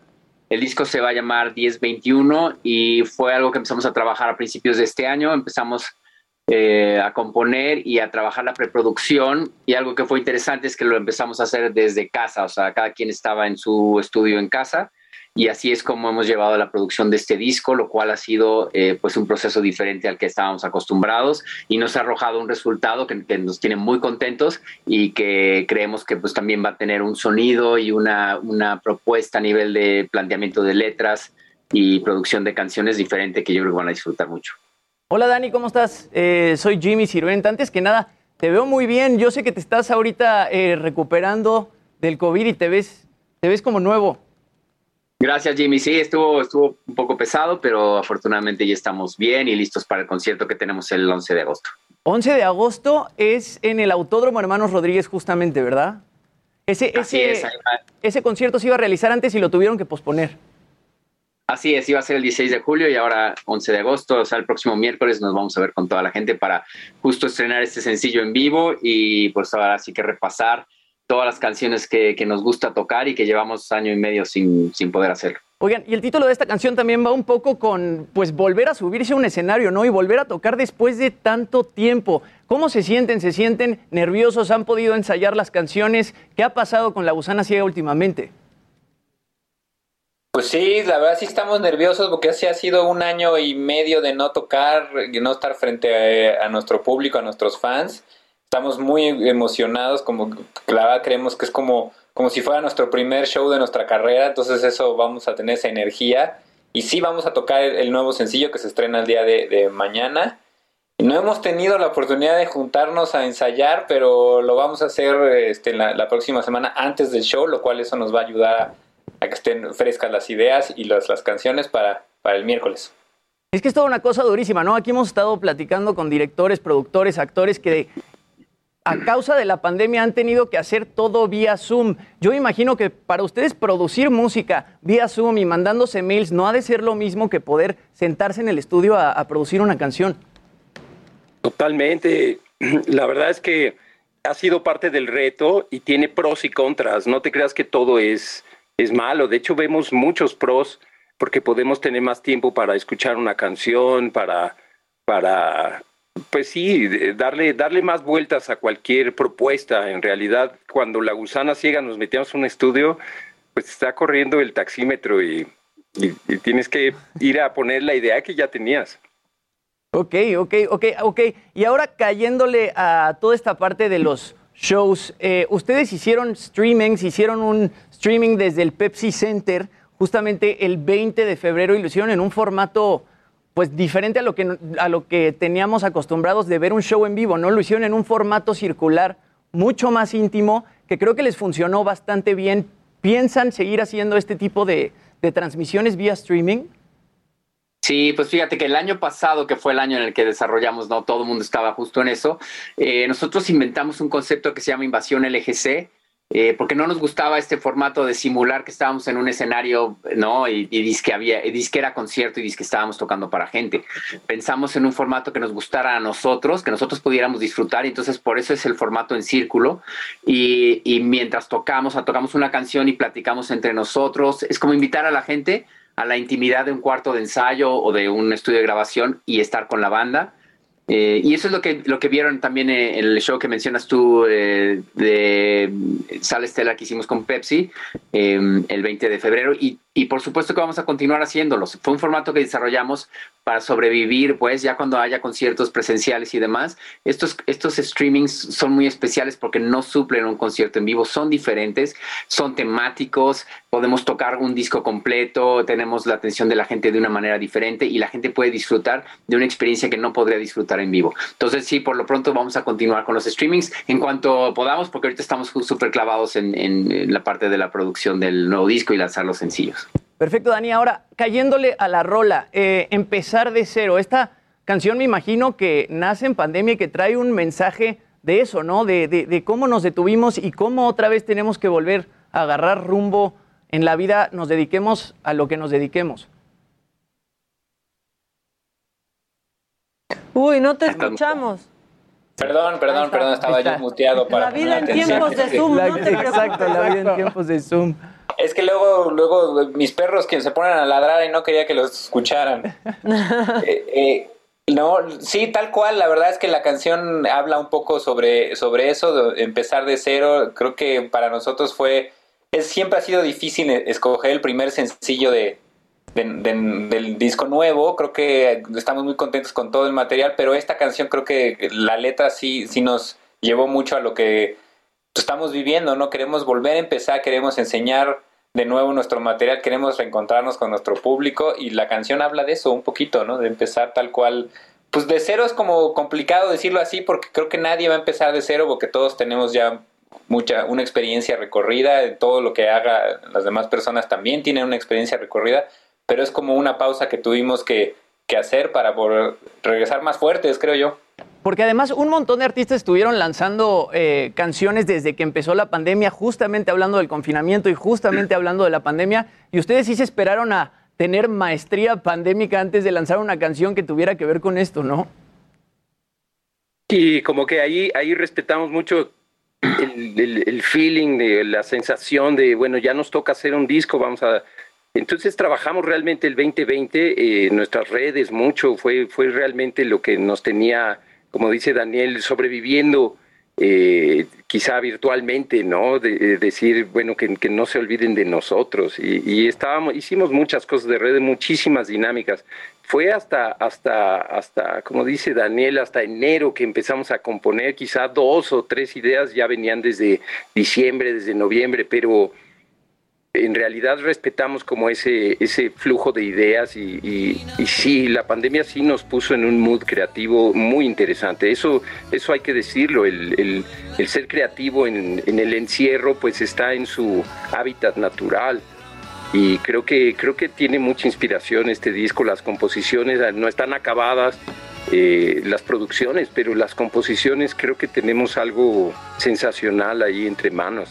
El disco se va a llamar 1021 y fue algo que empezamos a trabajar a principios de este año. Empezamos eh, a componer y a trabajar la preproducción y algo que fue interesante es que lo empezamos a hacer desde casa, o sea, cada quien estaba en su estudio en casa y así es como hemos llevado la producción de este disco, lo cual ha sido eh, pues un proceso diferente al que estábamos acostumbrados y nos ha arrojado un resultado que, nos tiene muy contentos y que creemos que pues también va a tener un sonido y una, una propuesta a nivel de planteamiento de letras y producción de canciones diferente que yo creo que van a disfrutar mucho. Hola Dani, ¿cómo estás? Eh, soy Jimmy Sirvent. Antes que nada, te veo muy bien. Yo sé que te estás ahorita eh, recuperando del COVID y te ves, te ves como nuevo. Gracias Jimmy, sí, estuvo, estuvo un poco pesado, pero afortunadamente ya estamos bien y listos para el concierto que tenemos el 11 de agosto. 11 de agosto es en el Autódromo Hermanos Rodríguez justamente, ¿verdad? Ese, Así ese, es, ese concierto se iba a realizar antes y lo tuvieron que posponer. Así es, iba a ser el 16 de julio y ahora 11 de agosto, o sea, el próximo miércoles nos vamos a ver con toda la gente para justo estrenar este sencillo en vivo y pues ahora sí que repasar todas las canciones que, que nos gusta tocar y que llevamos año y medio sin, sin poder hacerlo. Oigan, y el título de esta canción también va un poco con, pues, volver a subirse a un escenario, ¿no? Y volver a tocar después de tanto tiempo. ¿Cómo se sienten? ¿Se sienten nerviosos? ¿Han podido ensayar las canciones? ¿Qué ha pasado con La Gusana Ciega últimamente? Pues sí, la verdad sí estamos nerviosos porque así ha sido un año y medio de no tocar, de no estar frente a, a nuestro público, a nuestros fans. Estamos muy emocionados, como la verdad creemos que es como, como si fuera nuestro primer show de nuestra carrera, entonces eso vamos a tener esa energía Y sí vamos a tocar el, nuevo sencillo que se estrena el día de, de mañana. No hemos tenido la oportunidad de juntarnos a ensayar, pero lo vamos a hacer este, la, la, próxima semana antes del show, lo cual eso nos va a ayudar a, a que estén frescas las ideas y las, las canciones para, para el miércoles. Es que es toda una cosa durísima, ¿no? Aquí hemos estado platicando con directores, productores, actores que a causa de la pandemia han tenido que hacer todo vía Zoom. Yo imagino que para ustedes producir música vía Zoom y mandándose mails no ha de ser lo mismo que poder sentarse en el estudio a, producir una canción. Totalmente. La verdad es que ha sido parte del reto y tiene pros y contras. No te creas que todo es, es malo. De hecho, vemos muchos pros porque podemos tener más tiempo para escuchar una canción, para, para pues sí, darle, darle más vueltas a cualquier propuesta. En realidad, cuando la gusana ciega nos metíamos en un estudio, pues está corriendo el taxímetro y, tienes que ir a poner la idea que ya tenías. Ok, ok, ok, ok. Y ahora cayéndole a toda esta parte de los shows, eh, ustedes hicieron streamings, hicieron un streaming desde el Pepsi Center justamente el 20 de febrero y lo hicieron en un formato pues diferente a lo que a lo que teníamos acostumbrados de ver un show en vivo, ¿no? Lo hicieron en un formato circular mucho más íntimo que creo que les funcionó bastante bien. ¿Piensan seguir haciendo este tipo de, de transmisiones vía streaming? Sí, pues fíjate que el año pasado, que fue el año en el que desarrollamos, no todo el mundo estaba justo en eso, eh, nosotros inventamos un concepto que se llama invasión LGC, eh, porque no nos gustaba este formato de simular que estábamos en un escenario, ¿no? Y, y disque había, y era concierto y disque estábamos tocando para gente. Pensamos en un formato que nos gustara a nosotros, que nosotros pudiéramos disfrutar, y entonces por eso es el formato en círculo. Y, y mientras tocamos, tocamos una canción y platicamos entre nosotros, es como invitar a la gente a la intimidad de un cuarto de ensayo o de un estudio de grabación y estar con la banda. Eh, y eso es lo que, lo que vieron también en el show que mencionas tú eh, de Sala Estela que hicimos con Pepsi eh, el 20 de febrero. Y, y, por supuesto que vamos a continuar haciéndolos. Fue un formato que desarrollamos para sobrevivir, pues ya cuando haya conciertos presenciales y demás. Estos, estos streamings son muy especiales porque no suplen un concierto en vivo, son diferentes, son temáticos, podemos tocar un disco completo, tenemos la atención de la gente de una manera diferente y la gente puede disfrutar de una experiencia que no podría disfrutar en vivo. Entonces, sí, por lo pronto vamos a continuar con los streamings en cuanto podamos, porque ahorita estamos súper clavados en, en, la parte de la producción del nuevo disco y lanzar los sencillos. Perfecto, Dani. Ahora, cayéndole a la rola, eh, empezar de cero. Esta canción me imagino que nace en pandemia y que trae un mensaje de eso, ¿no? De, de, de cómo nos detuvimos y cómo otra vez tenemos que volver a agarrar rumbo en la vida, nos dediquemos a lo que nos dediquemos. Uy, no te escuchamos. Perdón, perdón, perdón, estaba yo muteado para La vida en tiempos de Zoom, ¿no? Te Exacto, la vida en tiempos de Zoom. Es que luego, luego mis perros quienes se ponen a ladrar y no quería que los escucharan. eh, eh, no, sí, tal cual. La verdad es que la canción habla un poco sobre, sobre eso, de empezar de cero. Creo que para nosotros fue, es, siempre ha sido difícil escoger el primer sencillo de, de, de, del disco nuevo. Creo que estamos muy contentos con todo el material, pero esta canción creo que la letra sí, sí nos llevó mucho a lo que estamos viviendo, ¿no? Queremos volver a empezar, queremos enseñar de nuevo nuestro material, queremos reencontrarnos con nuestro público y la canción habla de eso un poquito, ¿no? De empezar tal cual. Pues de cero es como complicado decirlo así porque creo que nadie va a empezar de cero porque todos tenemos ya mucha una experiencia recorrida, todo lo que haga las demás personas también tienen una experiencia recorrida, pero es como una pausa que tuvimos que, que hacer para regresar más fuertes, creo yo. Porque además un montón de artistas estuvieron lanzando eh, canciones desde que empezó la pandemia, justamente hablando del confinamiento y justamente hablando de la pandemia, y ustedes sí se esperaron a tener maestría pandémica antes de lanzar una canción que tuviera que ver con esto, ¿no? Y como que ahí, ahí respetamos mucho el, el, el feeling, de la sensación de, bueno, ya nos toca hacer un disco, vamos a entonces trabajamos realmente el 2020, eh, nuestras redes mucho, fue, fue realmente lo que nos tenía, como dice Daniel, sobreviviendo eh, quizá virtualmente, ¿no? De, de decir, bueno, que, que, no se olviden de nosotros. Y, y, estábamos, hicimos muchas cosas de redes, muchísimas dinámicas. Fue hasta, hasta, hasta, como dice Daniel, hasta enero que empezamos a componer, quizá dos o tres ideas ya venían desde diciembre, desde noviembre, pero en realidad respetamos como ese, ese flujo de ideas y, sí, la pandemia sí nos puso en un mood creativo muy interesante. Eso, eso hay que decirlo, el, el, ser creativo en, en, el encierro pues está en su hábitat natural. Y creo que, creo que tiene mucha inspiración este disco, las composiciones no están acabadas, eh, las producciones, pero las composiciones creo que tenemos algo sensacional ahí entre manos.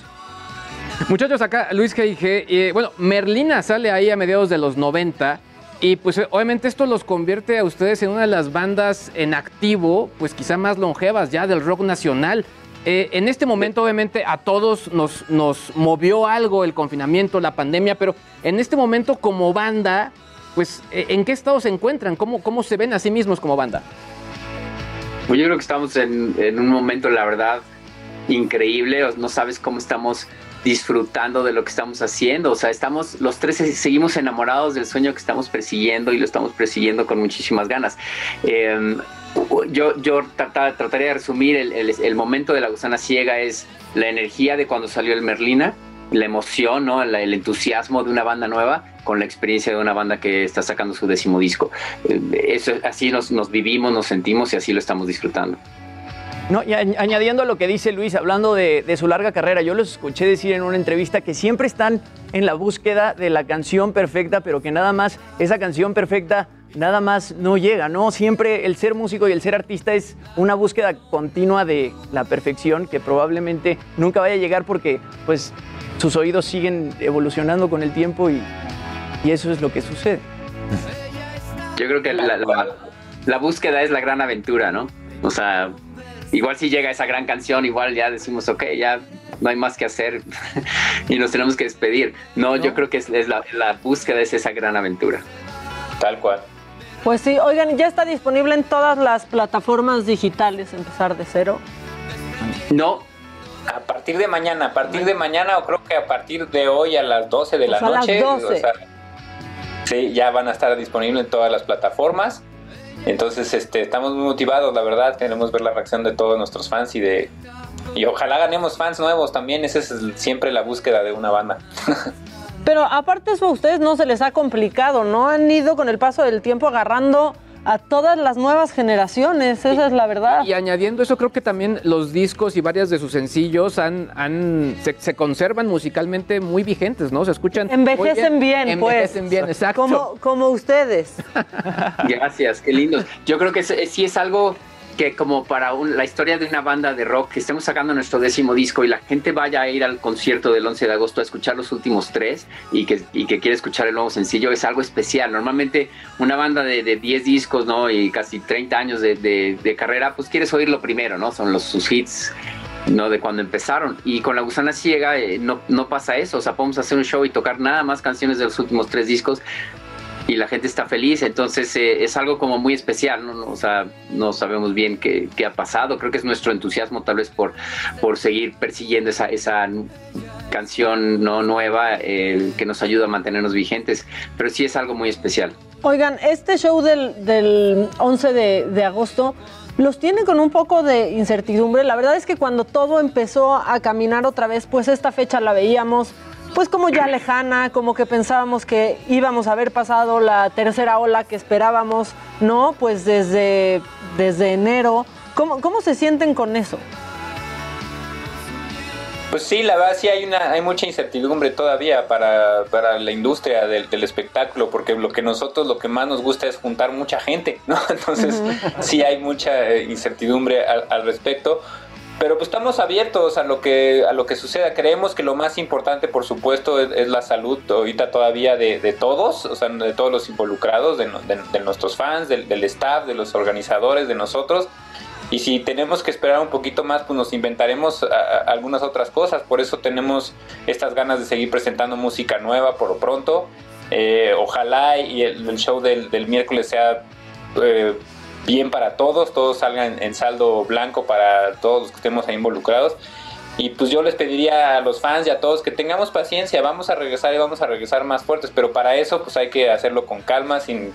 Muchachos, acá Luis G.I.G. Eh, bueno, Merlina sale ahí a mediados de los 90 y pues obviamente esto los convierte a ustedes en una de las bandas en activo, pues quizá más longevas ya del rock nacional. Eh, en este momento obviamente a todos nos, nos movió algo el confinamiento, la pandemia, pero en este momento como banda, pues eh, ¿en qué estado se encuentran? ¿Cómo, cómo se ven a sí mismos como banda? Pues yo creo que estamos en un momento, la verdad, increíble. No sabes cómo estamos disfrutando de lo que estamos haciendo. O sea, estamos, los tres seguimos enamorados del sueño que estamos persiguiendo y lo estamos persiguiendo con muchísimas ganas. Em, yo yo trataría de resumir el, el, momento de la gusana ciega es la energía de cuando salió el Merlina, la emoción, ¿no? el entusiasmo de una banda nueva con la experiencia de una banda que está sacando su décimo disco. Eh, eso, así nos, nos vivimos, nos sentimos y así lo estamos disfrutando. No, y añadiendo a lo que dice Luis, hablando de, su larga carrera, yo los escuché decir en una entrevista que siempre están en la búsqueda de la canción perfecta, pero que nada más esa canción perfecta nada más no llega, ¿no? Siempre el ser músico y el ser artista es una búsqueda continua de la perfección que probablemente nunca vaya a llegar porque pues sus oídos siguen evolucionando con el tiempo y, eso es lo que sucede. Yo creo que la, la búsqueda es la gran aventura, ¿no? O sea, igual si llega esa gran canción, igual ya decimos, ok, ya no hay más que hacer y nos tenemos que despedir. No, yo creo que es, la, búsqueda es esa gran aventura. Tal cual. Pues sí, oigan, ya está disponible en todas las plataformas digitales, empezar de cero. No. A partir de mañana, a partir de mañana o creo que a partir de hoy a las 12 de la pues noche. sí, ya van a estar disponibles en todas las plataformas. Entonces, este, estamos muy motivados, la verdad, queremos ver la reacción de todos nuestros fans y de y ojalá ganemos fans nuevos también, esa es siempre la búsqueda de una banda. Pero aparte eso a ustedes no se les ha complicado, ¿no? Han ido con el paso del tiempo agarrando a todas las nuevas generaciones, esa es la verdad. Y añadiendo eso, creo que también los discos y varias de sus sencillos han, han se, conservan musicalmente muy vigentes, ¿no? Se escuchan. Envejecen bien, pues. Envejecen bien, exacto. Como, como ustedes. Gracias, qué lindos. Yo creo que sí es algo que como para la historia de una banda de rock que estemos sacando nuestro décimo disco y la gente vaya a ir al concierto del 11 de agosto a escuchar los últimos tres y que, y que quiere escuchar el nuevo sencillo es algo especial. Normalmente una banda de, de 10 discos ¿no? y casi 30 años de, de, carrera, pues quieres oírlo primero, ¿no? Son los, sus hits no de cuando empezaron. Y con La Gusana Ciega eh, no, no pasa eso. O sea, podemos hacer un show y tocar nada más canciones de los últimos tres discos y la gente está feliz, entonces eh, es algo como muy especial, ¿no? O sea, no sabemos bien qué, ha pasado, creo que es nuestro entusiasmo tal vez por, por seguir persiguiendo esa, esa canción no nueva que nos ayuda a mantenernos vigentes, pero sí es algo muy especial. Oigan, este show del, del 11 de, de agosto los tiene con un poco de incertidumbre. La verdad es que cuando todo empezó a caminar otra vez, pues esta fecha la veíamos pues como ya lejana, como que pensábamos que íbamos a haber pasado la tercera ola que esperábamos, ¿no? Pues desde, desde enero. ¿Cómo, ¿Cómo se sienten con eso? Pues sí, la verdad sí hay una hay mucha incertidumbre todavía para, para la industria del, del, espectáculo, porque lo que nosotros lo que más nos gusta es juntar mucha gente, ¿no? Entonces sí hay mucha eh, incertidumbre al, al respecto. Pero pues estamos abiertos a lo que a lo que suceda. Creemos que lo más importante, por supuesto, es, la salud ahorita todavía de, todos, o sea, de todos los involucrados, de, nuestros fans, del, staff, de los organizadores, de nosotros. Y si tenemos que esperar un poquito más, pues nos inventaremos algunas otras cosas. Por eso tenemos estas ganas de seguir presentando música nueva por lo pronto. Eh, ojalá y el, show del, del miércoles sea eh, bien para todos, todos salgan en saldo blanco para todos los que estemos ahí involucrados. Y pues yo les pediría a los fans y a todos que tengamos paciencia, vamos a regresar y vamos a regresar más fuertes, pero para eso pues hay que hacerlo con calma, sin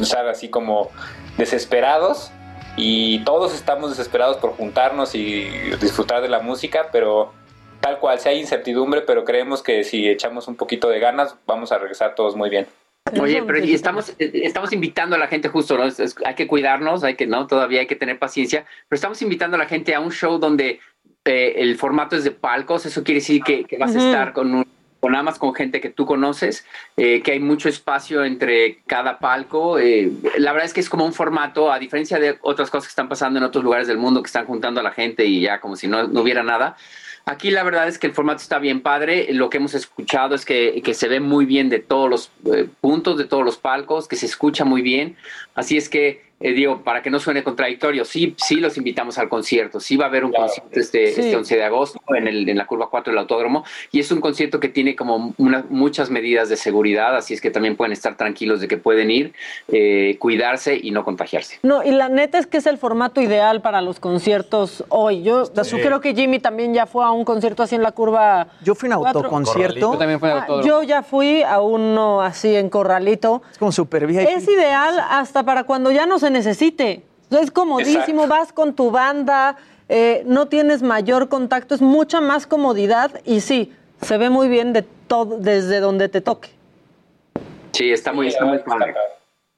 estar así como desesperados. Y todos estamos desesperados por juntarnos y disfrutar de la música, pero Tal cual, si hay incertidumbre, pero creemos que si echamos un poquito de ganas, vamos a regresar todos muy bien. Oye, pero y estamos, eh, estamos invitando a la gente justo, ¿no? Es- es- hay que cuidarnos, hay que, ¿no? Todavía hay que tener paciencia, pero estamos invitando a la gente a un show donde eh, el formato es de palcos, eso quiere decir que, que vas a estar con un con nada más con gente que tú conoces, eh, que hay mucho espacio entre cada palco. eh, la verdad es que es como un formato, a diferencia de otras cosas que están pasando en otros lugares del mundo, que están juntando a la gente y ya como si no, no hubiera nada. Aquí la verdad es que el formato está bien padre. Lo que hemos escuchado es que, que se ve muy bien de todos los eh, puntos, de todos los palcos, que se escucha muy bien. Así es que, eh, digo, para que no suene contradictorio, sí, sí los invitamos al concierto. Sí va a haber un concierto este, Sí. este 11 de agosto en, el, en la curva 4 del autódromo. Y es un concierto que tiene como una- muchas medidas de seguridad. Así es que también pueden estar tranquilos de que pueden ir, eh, cuidarse y no contagiarse. No, y la neta es que es el formato ideal para los conciertos hoy. Yo creo que Jimmy también ya fue a un concierto así en la curva. Yo fui a un autoconcierto. Yo también fui al Ah, autódromo. yo ya fui a uno así en Corralito. Es como super VIP. Es ideal hasta para cuando ya no se necesite. Es comodísimo, vas con tu banda, eh, no tienes mayor contacto, es mucha más comodidad y sí, se ve muy bien de todo, desde donde te toque. Sí, está muy, está muy padre.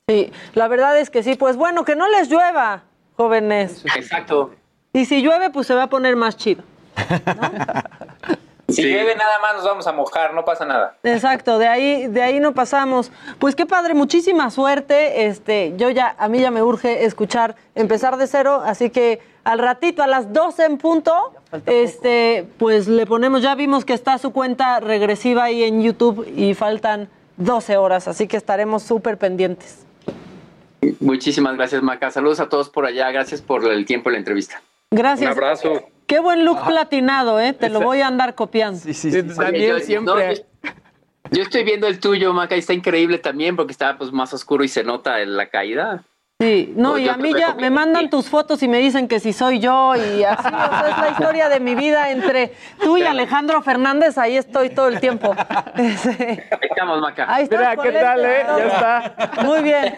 Sí, la verdad es que sí, pues bueno, que no les llueva, jóvenes. Exacto. Y si llueve, pues se va a poner más chido. Si llueve nada más nos vamos a mojar, no pasa nada. Exacto, de ahí, de ahí no pasamos. Pues qué padre, muchísima suerte. Este, yo ya, a mí ya me urge escuchar, empezar de cero, así que al ratito, a las 12 en punto, este, pues le ponemos, ya vimos que está su cuenta regresiva ahí en YouTube y faltan 12 horas, así que estaremos súper pendientes. Muchísimas gracias, Maca. Saludos a todos por allá. Gracias por el tiempo y la entrevista. Gracias. Un abrazo. Qué buen look platinado, ¿eh? Te lo voy a andar copiando. Sí, sí, Oye, yo- no, yo, yo estoy viendo el tuyo, Maca, y está increíble también porque está pues más oscuro y se nota en la caída. Sí, no, No, y a mí ya me mandan tus fotos y me dicen que si soy yo y así, o sea, es la historia de mi vida entre tú y Alejandro Fernández, ahí estoy todo el tiempo. Ahí estamos, Maca. Ahí está. Mira, ¿qué tal, eh? Ya está. Muy bien.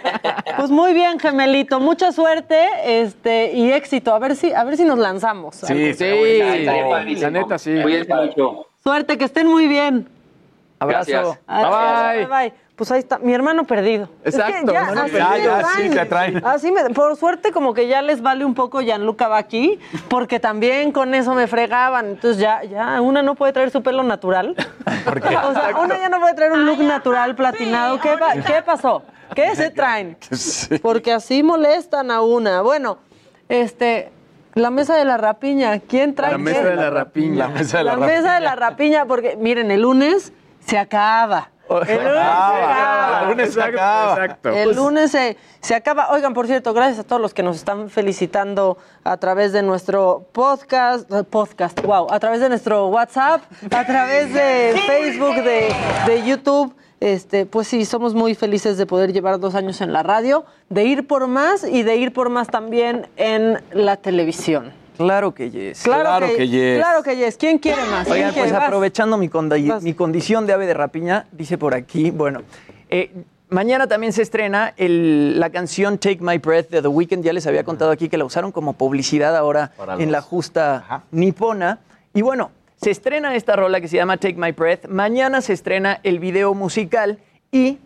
Pues muy bien, gemelito. Mucha suerte este, y éxito. A ver si, a ver si nos lanzamos. Sí, sí, la neta sí. Cuídense mucho. Suerte, que estén muy bien. Abrazo. Gracias. Adiós, Bye. bye, bye. Pues ahí está, mi hermano perdido. Exacto, ya, hermano así perdido. Ya, sí, te traen. Así me- por suerte como que ya les vale un poco Gianluca va aquí, porque también con eso me fregaban. Entonces ya, ya, una no puede traer su pelo natural. O sea, una ya no puede traer un look natural platinado. ¿Qué, pa- ¿Qué pasó? ¿Qué se traen? Porque así molestan a una. Bueno, este, la mesa de la rapiña, ¿quién trae La qué? mesa de la rapiña. La mesa de La mesa de la rapiña, porque miren, el lunes se acaba. El lunes se acaba. El lunes se acaba. Exacto. El Pues- lunes se, se acaba. Oigan, por cierto, gracias a todos los que nos están felicitando a través de nuestro podcast, eh, podcast, wow, a través de nuestro WhatsApp, a través de Facebook, de, de YouTube. Este, pues sí, somos muy felices de poder llevar dos años en la radio, de ir por más y de ir por más también en la televisión. Claro que yes. Claro, que, yes. Claro que yes. ¿Quién quiere más? Oigan, ¿Quién pues? Vas. aprovechando mi, condi- mi condición de ave de rapiña, dice por aquí, bueno, eh, mañana también se estrena el- la canción Take My Breath de The Weeknd. Ya les había contado aquí que la usaron como publicidad ahora en la justa nipona. Y bueno, se estrena esta rola que se llama Take My Breath. Mañana se estrena el video musical y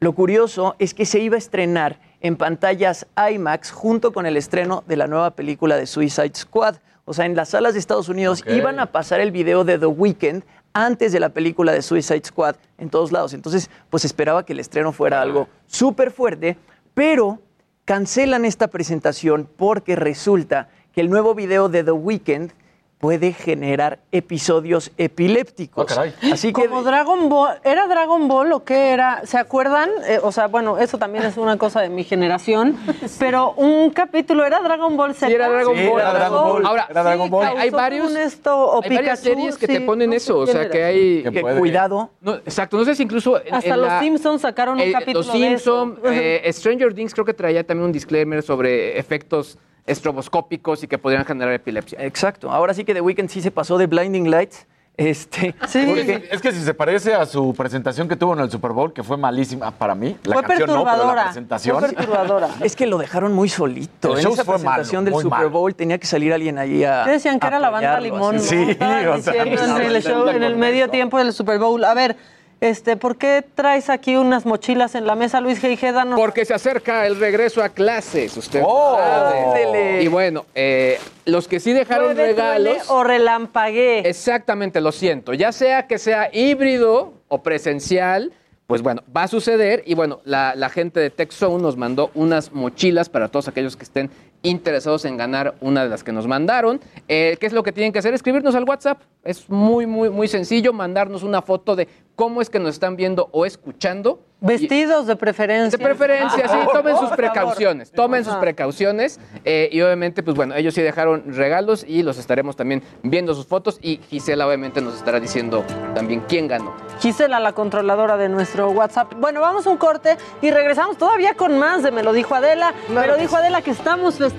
lo curioso es que se iba a estrenar en pantallas IMAX junto con el estreno de la nueva película de Suicide Squad. O sea, en las salas de Estados Unidos iban a pasar el video de The Weeknd antes de la película de Suicide Squad en todos lados. Entonces, pues esperaba que el estreno fuera algo súper fuerte, pero cancelan esta presentación porque resulta que el nuevo video de The Weeknd puede generar episodios epilépticos. Así que Como Dragon Ball, ¿era Dragon Ball o qué era? ¿Se acuerdan? Eh, o sea, bueno, eso también es una cosa de mi generación, pero un capítulo era Dragon Ball Z. Sí, era Dragon Ball. Era Dragon Ball. Ahora, Era Dragon Ball. hay, varios, esto, o hay varias series que sí, te ponen no eso. O sea, que hay... Que cuidado. No, exacto, no sé si incluso... en- Hasta en los la- Simpsons sacaron un eh, capítulo Los de eso. Simpsons, eh, Stranger Things creo que traía también un disclaimer sobre efectos estroboscópicos y que podrían generar epilepsia. Exacto. Ahora sí que The Weeknd sí se pasó de Blinding Lights. Este, Porque- Es que si se parece a su presentación que tuvo en el Super Bowl, que fue malísima para mí. La Fue canción no, pero la perturbadora, presentación. fue perturbadora. Es que lo dejaron muy solito. El en show esa fue presentación malo, del Super malo. Bowl tenía que salir alguien ahí a. ¿Qué decían que era la banda Limón? en el show, en el medio tiempo del Super Bowl. A ver, este, ¿por qué traes aquí unas mochilas en la mesa, Luis G.I.G.? Danos Porque se acerca el regreso a clases, usted Oh. sabe. Ándele. Y bueno, eh, los que sí dejaron regalos... o relampaguee. Exactamente, lo siento. Ya sea que sea híbrido o presencial, pues bueno, va a suceder. Y bueno, la, la gente de TechZone nos mandó unas mochilas para todos aquellos que estén interesados en ganar una de las que nos mandaron. Eh, ¿Qué es lo que tienen que hacer? Escribirnos al WhatsApp. Es muy, muy, muy sencillo. Mandarnos una foto de cómo es que nos están viendo o escuchando. Vestidos de preferencia. De preferencia, sí, tomen sus precauciones, tomen sus precauciones. eh, y obviamente, pues bueno, ellos sí dejaron regalos y los estaremos también viendo sus fotos. Y Gisela obviamente nos estará diciendo también quién ganó. Gisela, la controladora de nuestro WhatsApp. Bueno, vamos a un corte y regresamos todavía con más de Me lo dijo Adela. Me lo dijo Adela que estamos festejando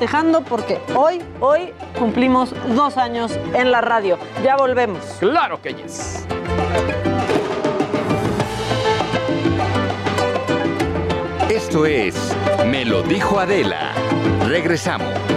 porque hoy, hoy cumplimos dos años en la radio. Ya volvemos. Claro que yes. Esto es Me lo dijo Adela. Regresamos.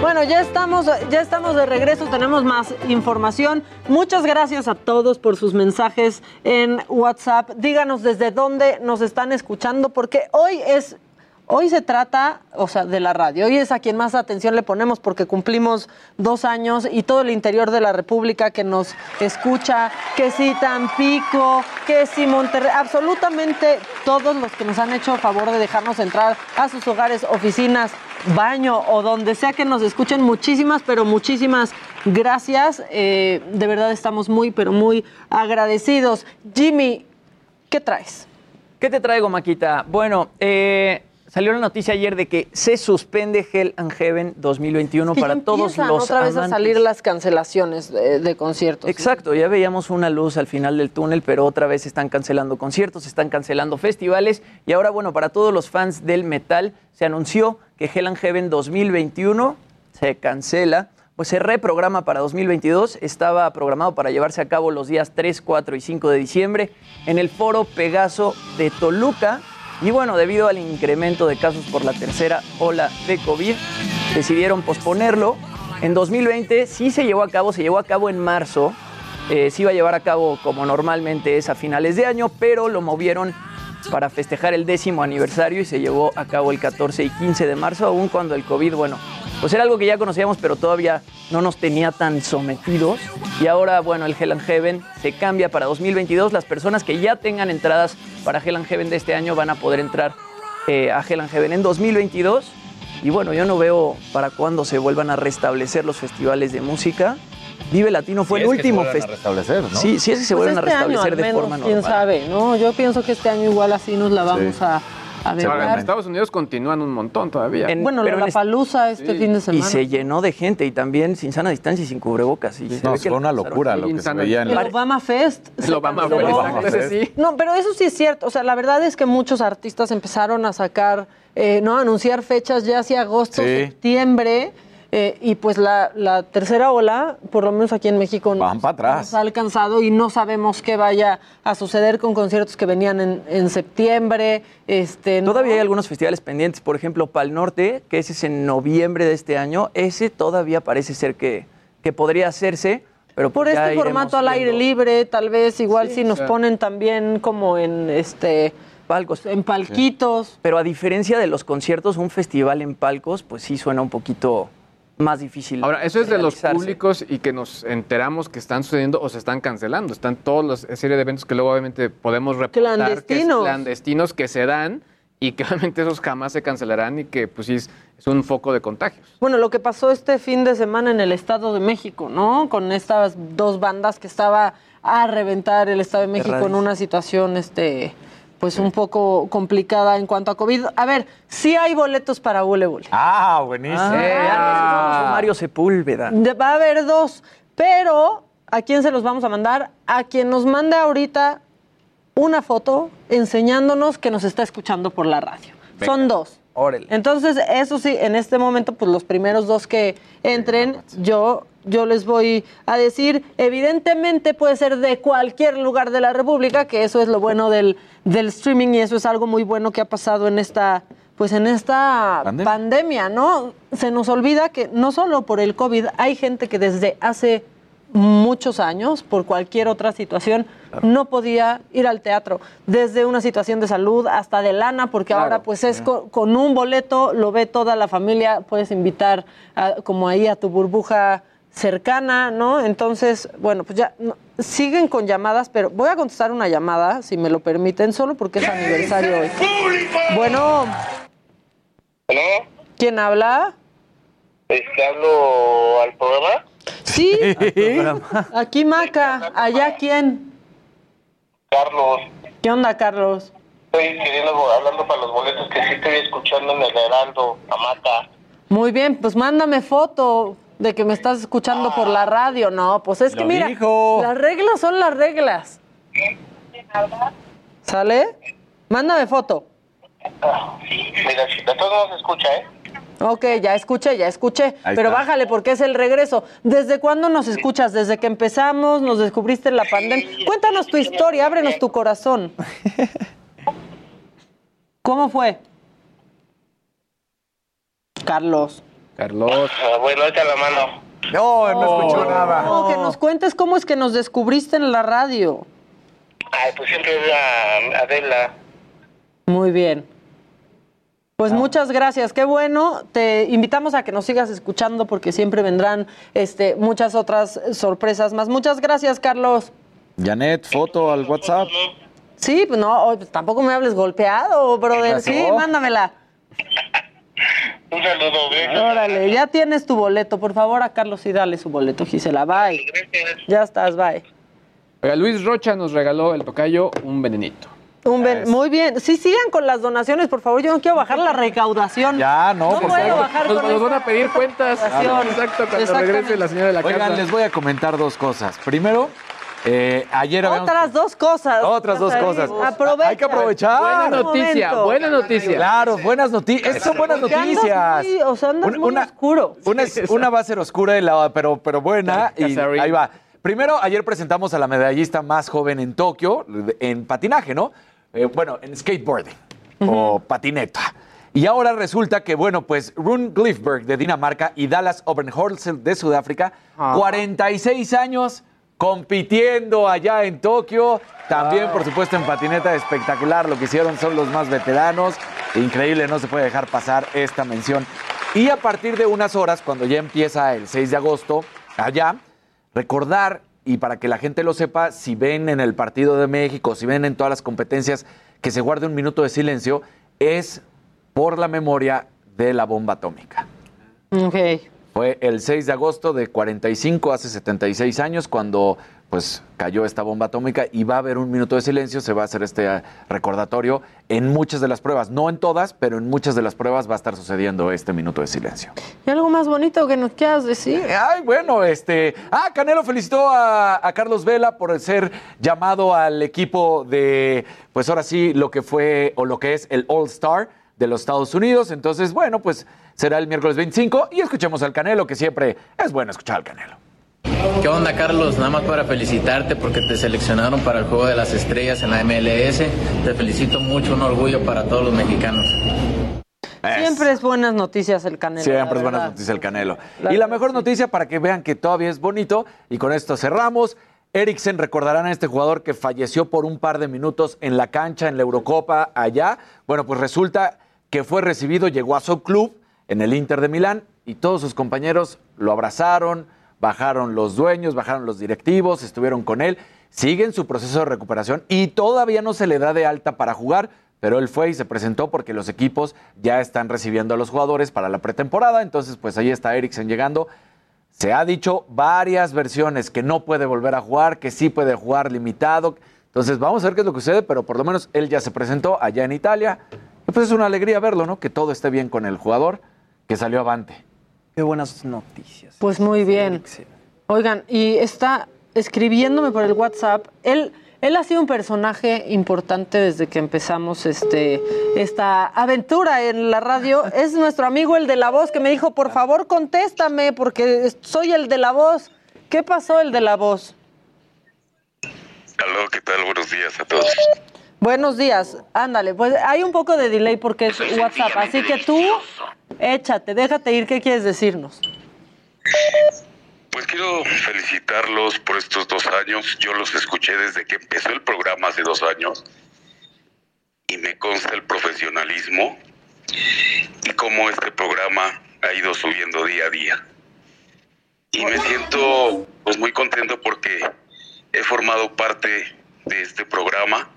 Bueno, ya estamos, ya estamos de regreso, tenemos más información. Muchas gracias a todos por sus mensajes en WhatsApp. Díganos desde dónde nos están escuchando, porque hoy es, hoy se trata, o sea, de la radio. Hoy es a quien más atención le ponemos porque cumplimos dos años y todo el interior de la República que nos escucha, que si Tampico, que si Monterrey, absolutamente todos los que nos han hecho favor de dejarnos entrar a sus hogares, oficinas, baño o donde sea que nos escuchen, muchísimas, pero muchísimas gracias. Eh, de verdad estamos muy, pero muy agradecidos. Jimmy, ¿qué traes? ¿Qué te traigo, Maquita? Bueno, eh, salió la noticia ayer de que se suspende Hell and Heaven 2021 Que ya para todos los otra vez a amantes. salir las cancelaciones de, de conciertos. Exacto, ya veíamos una luz al final del túnel, pero otra vez están cancelando conciertos, están cancelando festivales y ahora, bueno, para todos los fans del metal se anunció que Hell and Heaven 2021 se cancela, pues se reprograma para 2022, estaba programado para llevarse a cabo los días 3, 4 y 5 de diciembre en el Foro Pegaso de Toluca y bueno, debido al incremento de casos por la tercera ola de COVID, decidieron posponerlo. En 2020 sí se llevó a cabo, se llevó a cabo en marzo, eh, se iba a llevar a cabo como normalmente es a finales de año, pero lo movieron para festejar el décimo aniversario y se llevó a cabo el 14 y 15 de marzo, aún cuando el COVID, bueno, pues era algo que ya conocíamos, pero todavía no nos tenía tan sometidos. Y ahora, bueno, el Hell and Heaven se cambia para 2022. Las personas que ya tengan entradas para Hell and Heaven de este año van a poder entrar eh, a Hell and Heaven en 2022. Y bueno, yo no veo para cuándo se vuelvan a restablecer los festivales de música. Vive Latino fue Si el último vuelven a festival. restablecer, ¿no? Sí, sí es que se Pues vuelven a este año, restablecer de forma quién normal. sabe, ¿no? Yo pienso que este año igual así nos la vamos a, a en. Estados Unidos continúan un montón todavía. En- Bueno, pero la es- palusa este fin de Y semana. se llenó de gente y también sin sana distancia y sin cubrebocas. Y No, fue una locura lo que se veía en El. Obama Fest. El Obama. Fest, Obama ese Fest. sí. No, pero eso sí es cierto. O sea, la verdad es que muchos artistas empezaron a sacar, eh, ¿no? A anunciar fechas ya hacia agosto, Sí. septiembre. Eh, y pues la, la tercera ola, por lo menos aquí en México, Van nos, pa' atrás. nos ha alcanzado y no sabemos qué vaya a suceder con conciertos que venían en, en septiembre. Este, ¿no? Todavía hay algunos festivales pendientes, por ejemplo, Pal Norte, que ese es en noviembre de este año. Ese todavía parece ser que, que podría hacerse, pero Por pues ya este formato al aire viendo. libre, tal vez igual Sí, si nos o sea. ponen también como en este palcos. En palquitos. Pero a diferencia de los conciertos, un festival en palcos, pues sí suena un poquito más difícil. Ahora, eso es de los públicos y que nos enteramos que están sucediendo o se están cancelando. Están todos los serie de eventos que luego obviamente podemos reportar. Clandestinos. Que es- clandestinos que se dan y que obviamente esos jamás se cancelarán y que pues sí es, es un foco de contagios. Bueno, lo que pasó este fin de semana en el Estado de México, ¿no? Con estas dos bandas que estaba a reventar el Estado de México en una situación, este, pues un poco complicada en cuanto a COVID. A ver, sí hay boletos para Bule Bule. Ah, buenísimo. Ah, Mario Sepúlveda. De- Va a haber dos, pero ¿a quién se los vamos a mandar? A quien nos mande ahorita una foto enseñándonos que nos está escuchando por la radio. Venga. Son dos. Órale. Entonces, eso sí, en este momento, pues los primeros dos que entren, yo, yo les voy a decir, evidentemente puede ser de cualquier lugar de la República, que eso es lo bueno del, del streaming y eso es algo muy bueno que ha pasado en esta, pues en esta Pandemia. pandemia, ¿no? Se nos olvida que no solo por el COVID, hay gente que desde hace muchos años, por cualquier otra situación, no podía ir al teatro, desde una situación de salud hasta de lana, porque Claro. ahora pues es co- con, un boleto, lo ve toda la familia, puedes invitar a- como ahí a tu burbuja cercana, ¿no? Entonces, bueno, pues ya no- siguen con llamadas, pero voy a contestar una llamada, si me lo permiten, solo porque es aniversario hoy. Bueno, ¿quién habla? Este, hablo al programa. Sí, aquí Maca, allá quién. Carlos, ¿Qué onda, Carlos? estoy queriendo, hablando para los boletos que sí estoy escuchando en el Heraldo, Amaca. Muy bien, pues mándame foto de que me estás escuchando por la radio. No, pues es que mira, dijo. las reglas son las reglas. ¿Sale? Mándame foto. Mira, si de todos se escucha, ¿eh? Ok, ya escuché, ya escuché. Ahí Pero está. bájale porque es el regreso. ¿Desde cuándo nos escuchas? ¿Desde que empezamos? ¿Nos descubriste la pandemia? Cuéntanos tu historia, ábrenos tu corazón. ¿Cómo fue? Carlos. Carlos. Ah, bueno, ahorita la mano. No, no escuchó nada. No, que nos cuentes cómo es que nos descubriste en la radio. Ay, pues siempre a Adela. Muy bien. Pues muchas gracias, qué bueno. Te invitamos a que nos sigas escuchando porque siempre vendrán este, muchas otras sorpresas más. Muchas gracias, Carlos. Janet, foto al WhatsApp. Sí, pues no, oh, pues tampoco me hables golpeado, brother. Sí, mándamela. Un saludo. Órale, ya tienes tu boleto. Por favor, a Carlos sí dale su boleto, Gisela. Bye. Ya estás, bye. Oiga, Luis Rocha nos regaló el tocayo un venenito. Un ben- Muy bien. Sí, sigan con las donaciones, por favor. Yo no quiero bajar la recaudación. Ya, no, No por puedo favor. bajar Nos, con nos van a pedir cuentas. Exacto, cuando regrese la señora de la Oigan, casa. les voy a comentar dos cosas. Primero, eh, ayer habíamos... Otras dos cosas. Otras dos cosas. Aprovecha. Hay que aprovechar. Buena noticia, buena noticia. Claro, buenas noticias. Estas son buenas noticias. muy- o sea, andas Una- muy una- oscuro. Una, es- una va a ser oscura, y la, pero, pero buena. Y ahí va. Primero, ayer presentamos a la medallista más joven en Tokio, en patinaje, ¿no? Eh, bueno, en skateboarding o patineta. Y ahora resulta que, bueno, pues Rune Glifberg de Dinamarca y Dallas Oberholzer de Sudáfrica, Ah. 46 años compitiendo allá en Tokio. También, por supuesto, en patineta espectacular. Lo que hicieron son los más veteranos. Increíble, no se puede dejar pasar esta mención. Y a partir de unas horas, cuando ya empieza el 6 de agosto, allá, recordar, y para que la gente lo sepa, si ven en el Partido de México, si ven en todas las competencias que se guarde un minuto de silencio, es por la memoria de la bomba atómica. Ok. Fue el 6 de agosto de 45, hace 76 años, cuando pues cayó esta bomba atómica y va a haber un minuto de silencio, se va a hacer este eh, recordatorio en muchas de las pruebas, no en todas, pero en muchas de las pruebas va a estar sucediendo este minuto de silencio. ¿Y algo más bonito que nos quieras decir? Ay, bueno, este. Ah, Canelo felicitó a, a Carlos Vela por ser llamado al equipo de, pues ahora sí, lo que fue o lo que es el All Star de los Estados Unidos. Entonces, bueno, pues será el miércoles 25 y escuchemos al Canelo, que siempre es bueno escuchar al Canelo. ¿Qué onda, Carlos? Nada más para felicitarte porque te seleccionaron para el Juego de las Estrellas en la MLS. Te felicito mucho, un orgullo para todos los mexicanos. Siempre es buenas noticias el Canelo. Siempre es buena verdad. noticia el Canelo. La y la mejor noticia para que vean que todavía es bonito, y con esto cerramos, Eriksen, recordarán a este jugador que falleció por un par de minutos en la cancha, en la Eurocopa, allá. Bueno, pues resulta que fue recibido, llegó a su club en el Inter de Milán y todos sus compañeros lo abrazaron, bajaron los dueños, bajaron los directivos, estuvieron con él, siguen su proceso de recuperación y todavía no se le da de alta para jugar, pero él fue y se presentó porque los equipos ya están recibiendo a los jugadores para la pretemporada, entonces pues ahí está Eriksen llegando. Se ha dicho varias versiones que no puede volver a jugar, que sí puede jugar limitado. Entonces vamos a ver qué es lo que sucede, pero por lo menos él ya se presentó allá en Italia. Pues es una alegría verlo, ¿no? Que todo esté bien con el jugador que salió avante. Qué buenas noticias. Pues muy bien. Oigan, y está escribiéndome por el WhatsApp. Él, él ha sido un personaje importante desde que empezamos este, esta aventura en la radio. Es nuestro amigo el de la voz que me dijo, por favor, contéstame, porque soy el de la voz. ¿Qué pasó el de la voz? Aló, ¿qué tal? Buenos días a todos. Buenos días, ándale, pues hay un poco de delay porque es WhatsApp, así que tú échate, déjate ir, ¿qué quieres decirnos? Pues quiero felicitarlos por estos dos años. Yo los escuché desde que empezó el programa hace dos años y me consta el profesionalismo y cómo este programa ha ido subiendo día a día. Y me siento pues muy contento porque he formado parte de este programa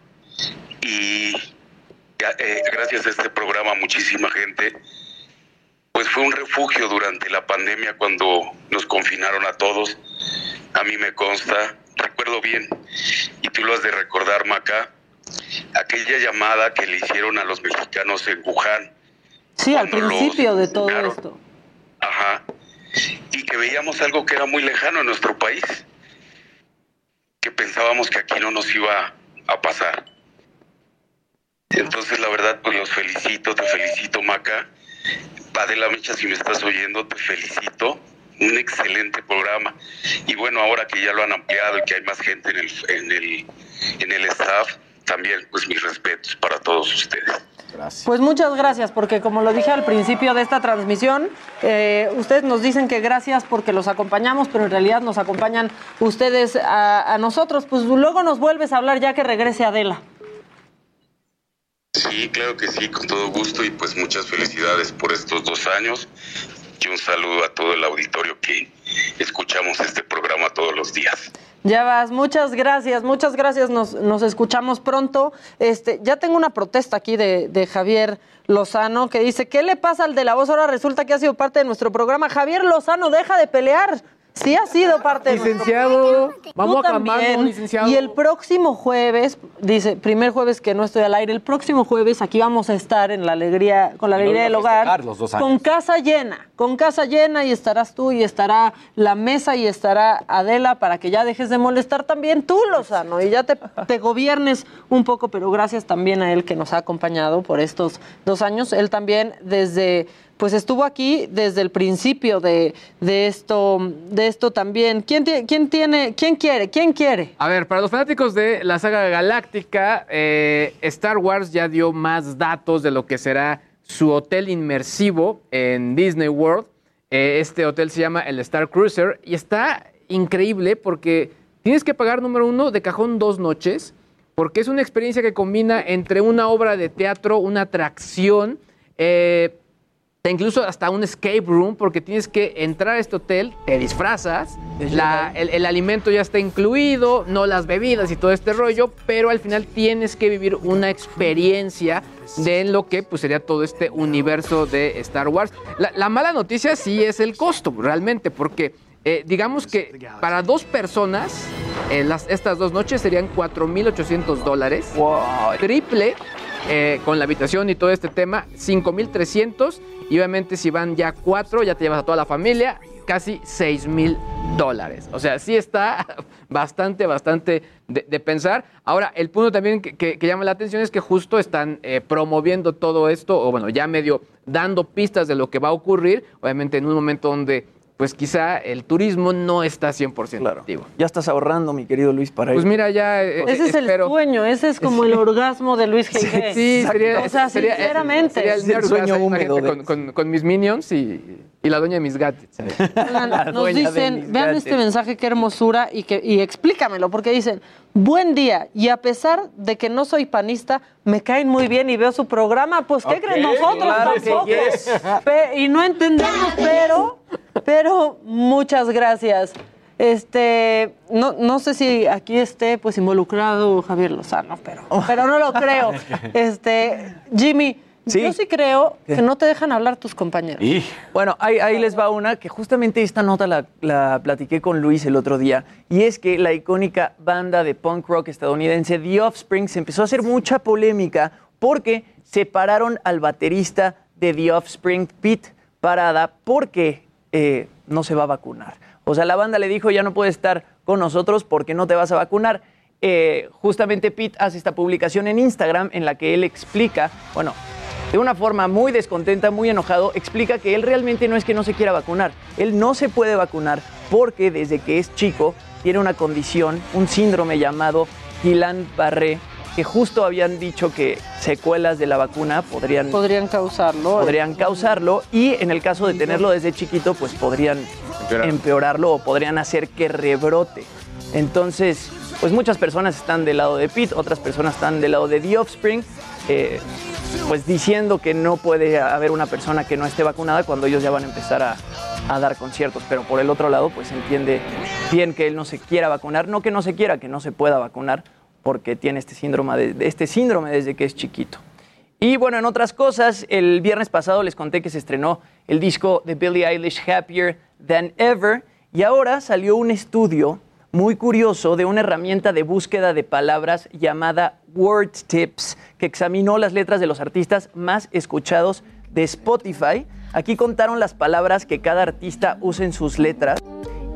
y eh, gracias a este programa muchísima gente pues fue un refugio durante la pandemia cuando nos confinaron a todos. A mí me consta, recuerdo bien, y tú lo has de recordar, Maca, aquella llamada que le hicieron a los mexicanos en Wuhan. Sí, al principio de todo esto. Ajá. Y que veíamos algo que era muy lejano en nuestro país, que pensábamos que aquí no nos iba a pasar. Entonces, la verdad, pues los felicito, te felicito, Maca. Adela Micha, si me estás oyendo, te felicito. Un excelente programa. Y bueno, ahora que ya lo han ampliado y que hay más gente en el, en el, en el staff, también, pues mis respetos para todos ustedes. Pues muchas gracias, porque como lo dije al principio de esta transmisión, eh, ustedes nos dicen que gracias porque los acompañamos, pero en realidad nos acompañan ustedes a, a nosotros. Pues luego nos vuelves a hablar ya que regrese Adela. Sí, claro que sí, con todo gusto y pues muchas felicidades por estos dos años y un saludo a todo el auditorio que escuchamos este programa todos los días. Ya vas, muchas gracias, muchas gracias, nos, nos escuchamos pronto. Este, ya tengo una protesta aquí de, de Javier Lozano que dice, ¿qué le pasa al de la voz? Ahora resulta que ha sido parte de nuestro programa. Javier Lozano, deja de pelear. Sí ha sido parte de Licenciado, vamos a también. licenciado. Y el próximo jueves, dice, primer jueves que no estoy al aire, el próximo jueves aquí vamos a estar en la alegría, con la alegría del hogar, festejar los dos años. con casa llena, con casa llena y estarás tú y estará la mesa y estará Adela para que ya dejes de molestar también tú, Lozano, y ya te, te gobiernes un poco, pero gracias también a él que nos ha acompañado por estos dos años. Él también desde, pues estuvo aquí desde el principio de, de esto, de esto también. ¿Quién, quién tiene, quién quiere, quién quiere? A ver, para los fanáticos de la saga galáctica, eh, Star Wars ya dio más datos de lo que será su hotel inmersivo en Disney World. Eh, este hotel se llama el Star Cruiser y está increíble porque tienes que pagar, número uno, de cajón dos noches, porque es una experiencia que combina entre una obra de teatro, una atracción, eh, incluso hasta un escape room, porque tienes que entrar a este hotel, te disfrazas, la- el, el alimento ya está incluido, no las bebidas y todo este rollo, pero al final tienes que vivir una experiencia de lo que pues, sería todo este universo de Star Wars. La, la mala noticia sí es el costo, realmente, porque eh, digamos que para dos personas, eh, las, estas dos noches serían 4.800 dólares. Triple eh, con la habitación y todo este tema, 5.300. Y obviamente si van ya cuatro, ya te llevas a toda la familia, casi 6.000 dólares. O sea, sí está bastante, bastante de, pensar. Ahora, el punto también que, que- que llama la atención es que justo están eh, promoviendo todo esto, o bueno, ya medio dando pistas de lo que va a ocurrir, obviamente en un momento donde pues quizá el turismo no está 100% activo. Ya estás ahorrando, mi querido Luis, para Pues ir. mira, ya. eh, Ese es el sueño, ese es como el orgasmo de Luis G.G. Sí, sería, O sea, sería- sinceramente. sería el Es el sueño húmedo de- con, con- con mis minions y, y la dueña de mis La nos dicen, vean gadgets. este mensaje, qué hermosura, y, que, y explícamelo, porque dicen, buen día, y a pesar de que no soy panista, me caen muy bien y veo su programa, pues ¿qué creen nosotros claro tampoco? yes. Y no entendemos, pero, pero muchas gracias. Este, no, no sé si aquí esté pues involucrado Javier Lozano, pero, pero no lo creo. Este, Jimmy, yo sí creo que no te dejan hablar tus compañeros. Bueno, ahí, ahí les va una que justamente esta nota la, la platiqué con Luis el otro día. Y es que la icónica banda de punk rock estadounidense The Offspring se empezó a hacer mucha polémica porque separaron al baterista de The Offspring, Pete Parada, porque eh, no se va a vacunar. O sea, la banda le dijo, ya no puedes estar con nosotros porque no te vas a vacunar. Eh, justamente Pete hace esta publicación en Instagram en la que él explica, bueno, de una forma muy descontenta, muy enojado, explica que él realmente no es que no se quiera vacunar. Él no se puede vacunar porque desde que es chico tiene una condición, un síndrome llamado Guillain-Barré, que justo habían dicho que secuelas de la vacuna podrían, Podrían causarlo. podrían causarlo y en el caso de tenerlo desde chiquito, pues podrían empeorarlo o podrían hacer que rebrote. Entonces, pues muchas personas están del lado de Pete, otras personas están del lado de The Offspring, eh, pues diciendo que no puede haber una persona que no esté vacunada cuando ellos ya van a empezar a, a dar conciertos. Pero por el otro lado, pues entiende bien que él no se quiera vacunar, no que no se quiera, que no se pueda vacunar porque tiene este síndrome, de- este síndrome desde que es chiquito. Y bueno, en otras cosas, el viernes pasado les conté que se estrenó el disco de Billie Eilish Happier Than Ever y ahora salió un estudio muy curioso de una herramienta de búsqueda de palabras llamada Word Tips que examinó las letras de los artistas más escuchados de Spotify. Aquí contaron las palabras que cada artista usa en sus letras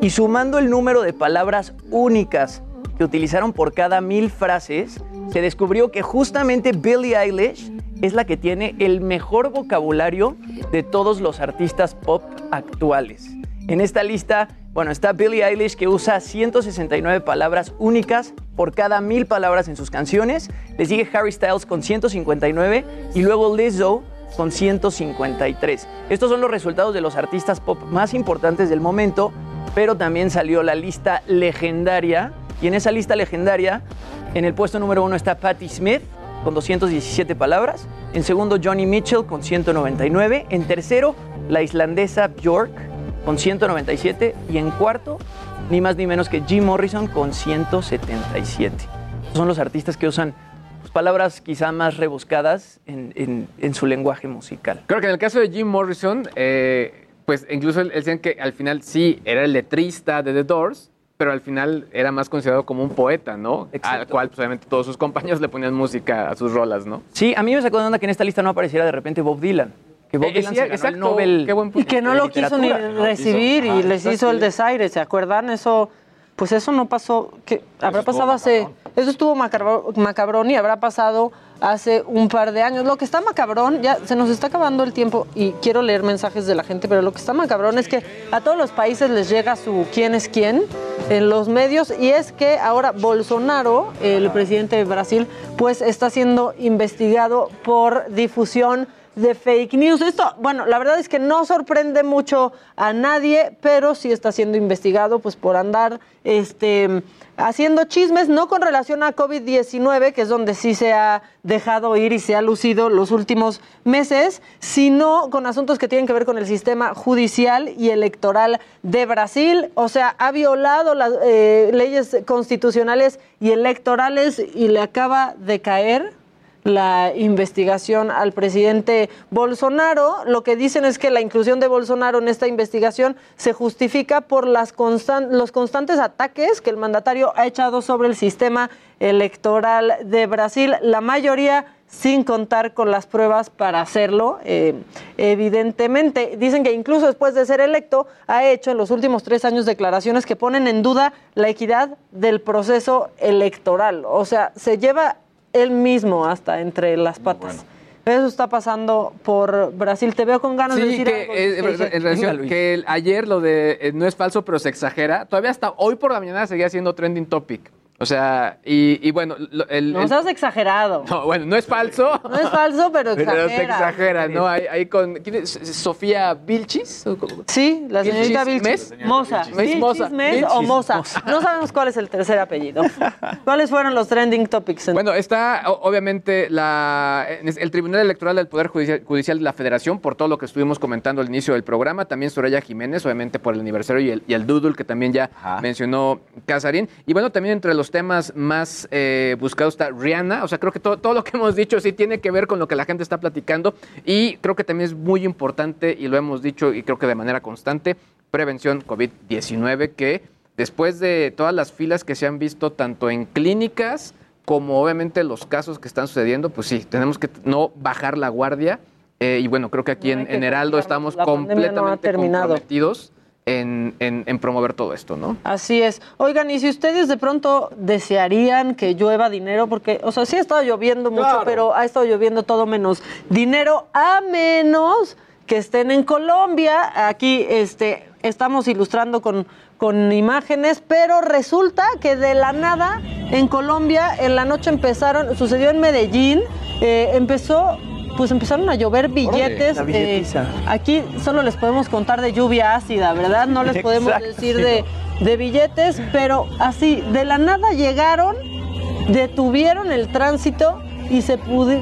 y sumando el número de palabras únicas que utilizaron por cada mil frases, se descubrió que justamente Billie Eilish es la que tiene el mejor vocabulario de todos los artistas pop actuales. En esta lista, bueno, está Billie Eilish que usa 169 palabras únicas por cada mil palabras en sus canciones. Le sigue Harry Styles con 159 y luego Lizzo con 153. Estos son los resultados de los artistas pop más importantes del momento, pero también salió la lista legendaria. Y en esa lista legendaria, en el puesto número uno está Patti Smith con 217 palabras. En segundo, Johnny Mitchell con 199. En tercero, la islandesa Bjork con 197. Y en cuarto, ni más ni menos que Jim Morrison con 177. Estos son los artistas que usan pues, palabras quizá más rebuscadas en, su lenguaje musical. Creo que en el caso de Jim Morrison, eh, pues incluso él, que al final sí era el letrista de The Doors, pero al final era más considerado como un poeta, ¿no? Al cual, pues, obviamente, todos sus compañeros le ponían música a sus rolas, ¿no? Sí, a mí me sacó de onda que en esta lista no apareciera de repente Bob Dylan. Que Bob Eh, Dylan sí, se ganó exacto, el Nobel. qué buen Y que no lo quiso ni recibir y ah, les hizo el desaire, ¿se acuerdan? Eso, pues eso no pasó, que habrá pasado hace, eso estuvo macabro- macabrón y habrá pasado hace un par de años. Lo que está macabrón, ya se nos está acabando el tiempo y quiero leer mensajes de la gente, pero lo que está macabrón es que a todos los países les llega su quién es quién en los medios y es que ahora Bolsonaro, el presidente de Brasil, pues está siendo investigado por difusión de fake news. Esto, bueno, la verdad es que no sorprende mucho a nadie, pero sí está siendo investigado pues por andar este haciendo chismes, no con relación a COVID-19, que es donde sí se ha dejado ir y se ha lucido los últimos meses, sino con asuntos que tienen que ver con el sistema judicial y electoral de Brasil. O sea, ha violado las eh, leyes constitucionales y electorales y le acaba de caer la investigación al presidente Bolsonaro. Lo que dicen es que la inclusión de Bolsonaro en esta investigación se justifica por las constan- los constantes ataques que el mandatario ha echado sobre el sistema electoral de Brasil, la mayoría sin contar con las pruebas para hacerlo, eh, evidentemente. Dicen que incluso después de ser electo ha hecho en los últimos tres años declaraciones que ponen en duda la equidad del proceso electoral. O sea, se lleva él mismo hasta entre las patas. Eso está pasando por Brasil. Te veo con ganas de decir que, algo. eh, en relación- que el- ayer lo de eh, no es falso, pero se exagera. Todavía hasta hoy por la mañana seguía siendo trending topic. O sea, y, y bueno, lo- el, No el- seas exagerado. no, bueno, no es falso. No es falso, pero Pero exagera. se exagera, ¿no? Ahí, ahí con. ¿quién es? ¿Sofía Vilchis? Sí, la señorita Vilchis. Mes. Moza. Vilchis, Moza. Mes o Moza. Moza. No sabemos cuál es el tercer apellido. ¿Cuáles fueron los trending topics? Bueno, está obviamente la, el Tribunal Electoral del Poder Judicial, Judicial de la Federación por todo lo que estuvimos comentando al inicio del programa. También Soraya Jiménez, obviamente por el aniversario y el, y el doodle que también ya mencionó Casarín. Y bueno, también entre los temas más eh, buscados está Rihanna. O sea, creo que todo, todo lo que hemos dicho sí tiene que ver con lo que la gente está platicando. Y creo que también es muy importante, y lo hemos dicho y creo que de manera constante, prevención COVID-19 que después de todas las filas que se han visto tanto en clínicas como obviamente los casos que están sucediendo, pues sí, tenemos que no bajar la guardia. eh, y bueno, creo que aquí en, en Heraldo estamos no completamente terminado. comprometidos en, en- en promover todo esto, ¿no? Así es. Oigan, y si ustedes de pronto desearían que llueva dinero, porque, o sea, sí ha estado lloviendo mucho, pero ha estado lloviendo todo menos dinero, a menos que estén en Colombia. Aquí este, estamos ilustrando con, con imágenes, pero resulta que de la nada en Colombia en la noche empezaron, sucedió en Medellín, eh, empezó, pues empezaron a llover billetes. la eh, aquí solo les podemos contar de lluvia ácida, ¿verdad? No les podemos Exacto, decir de, de billetes, pero así, de la nada llegaron, detuvieron el tránsito y se,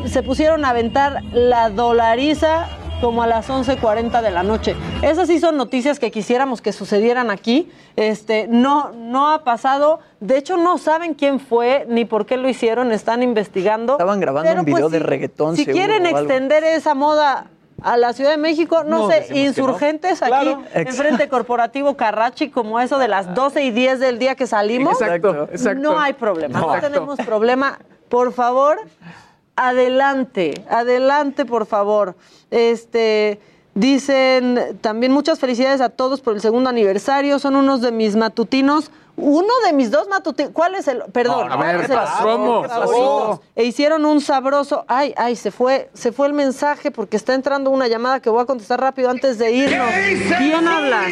se pusieron a aventar la dolariza como a las 11.40 de la noche. Esas sí son noticias que quisiéramos que sucedieran aquí. Este, no, no ha pasado. De hecho, no saben quién fue ni por qué lo hicieron. Están investigando. Estaban grabando Pero, un video pues, de si- reggaetón. Si seguro, quieren extender esa moda a la Ciudad de México, no, No, sé, no. insurgentes Claro. aquí en Frente Corporativo Carrachi, como eso de las 12 y 10 del día que salimos. Exacto, exacto. No hay problema, no, tenemos problema. Por favor, adelante, adelante, por favor. Este. Dicen también muchas felicidades a todos por el segundo aniversario. Son unos de mis matutinos. Uno de mis dos matutinos. ¿Cuál es el? Perdón. A ver, ¿cuál es ¿qué el- pasó? ¿Cómo? ¿Qué pasó? E hicieron un sabroso. Ay, ay, se fue, se fue el mensaje porque está entrando una llamada que voy a contestar rápido antes de irnos. ¿Quién habla?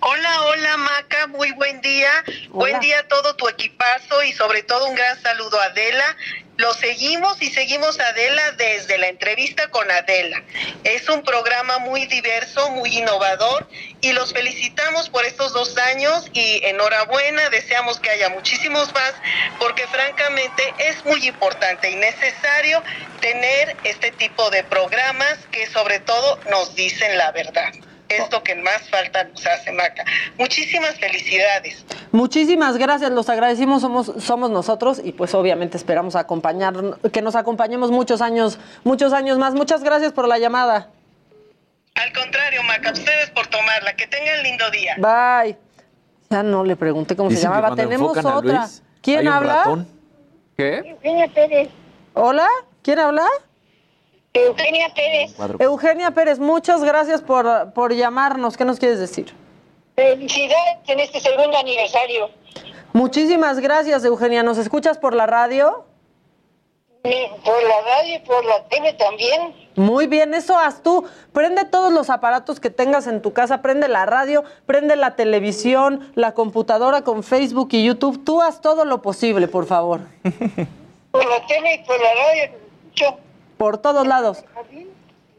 Hola, hola Maca, muy buen día. Buen día a todo tu equipazo y sobre todo un gran saludo a Adela. Lo seguimos y seguimos Adela desde la entrevista con Adela. Es un programa muy diverso, muy innovador y los felicitamos por estos dos años y enhorabuena, deseamos que haya muchísimos más porque francamente es muy importante y necesario tener este tipo de programas que sobre todo nos dicen la verdad. Es lo que más falta nos hace, Maca. Muchísimas felicidades. Muchísimas gracias, los agradecimos, somos, somos nosotros y pues obviamente esperamos acompañar, que nos acompañemos muchos años, muchos años más. Muchas gracias por la llamada. Al contrario, Maca, ustedes por tomarla. Que tengan lindo día. Bye. Ya no le pregunté cómo se Dicen llamaba. Tenemos otra. Luis, ¿Quién habla? ratón. ¿Qué? Eugenia Pérez. Hola, ¿quién habla? Eugenia Pérez. Eugenia Pérez, muchas gracias por, por llamarnos. ¿Qué nos quieres decir? Felicidades en este segundo aniversario. Muchísimas gracias, Eugenia. ¿Nos escuchas por la radio? Por la radio y por la tele también. Muy bien, eso haz tú. Prende todos los aparatos que tengas en tu casa, prende la radio, prende la televisión, la computadora con Facebook y YouTube. Tú haz todo lo posible, por favor. Por la tele y por la radio. Yo, Por todos lados.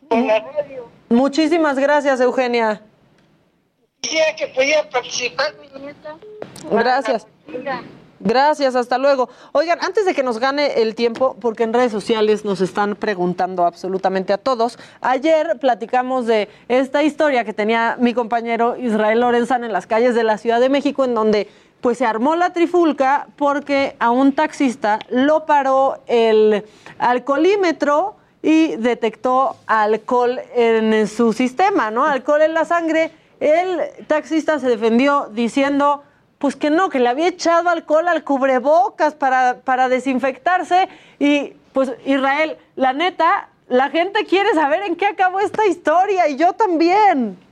por la radio. Muchísimas gracias, Eugenia. Quisiera que pudiera participar, mi nieta. Gracias. Gracias, hasta luego. Oigan, antes de que nos gane el tiempo, porque en redes sociales nos están preguntando absolutamente a todos, ayer platicamos de esta historia que tenía mi compañero Israel Lorenzán en las calles de la Ciudad de México, en donde pues se armó la trifulca porque a un taxista lo paró el alcoholímetro y detectó alcohol en su sistema, ¿no? Alcohol en la sangre. El taxista se defendió diciendo pues que no, que le había echado alcohol al cubrebocas para, para desinfectarse. Y pues Israel, la neta, la gente quiere saber en qué acabó esta historia y yo también.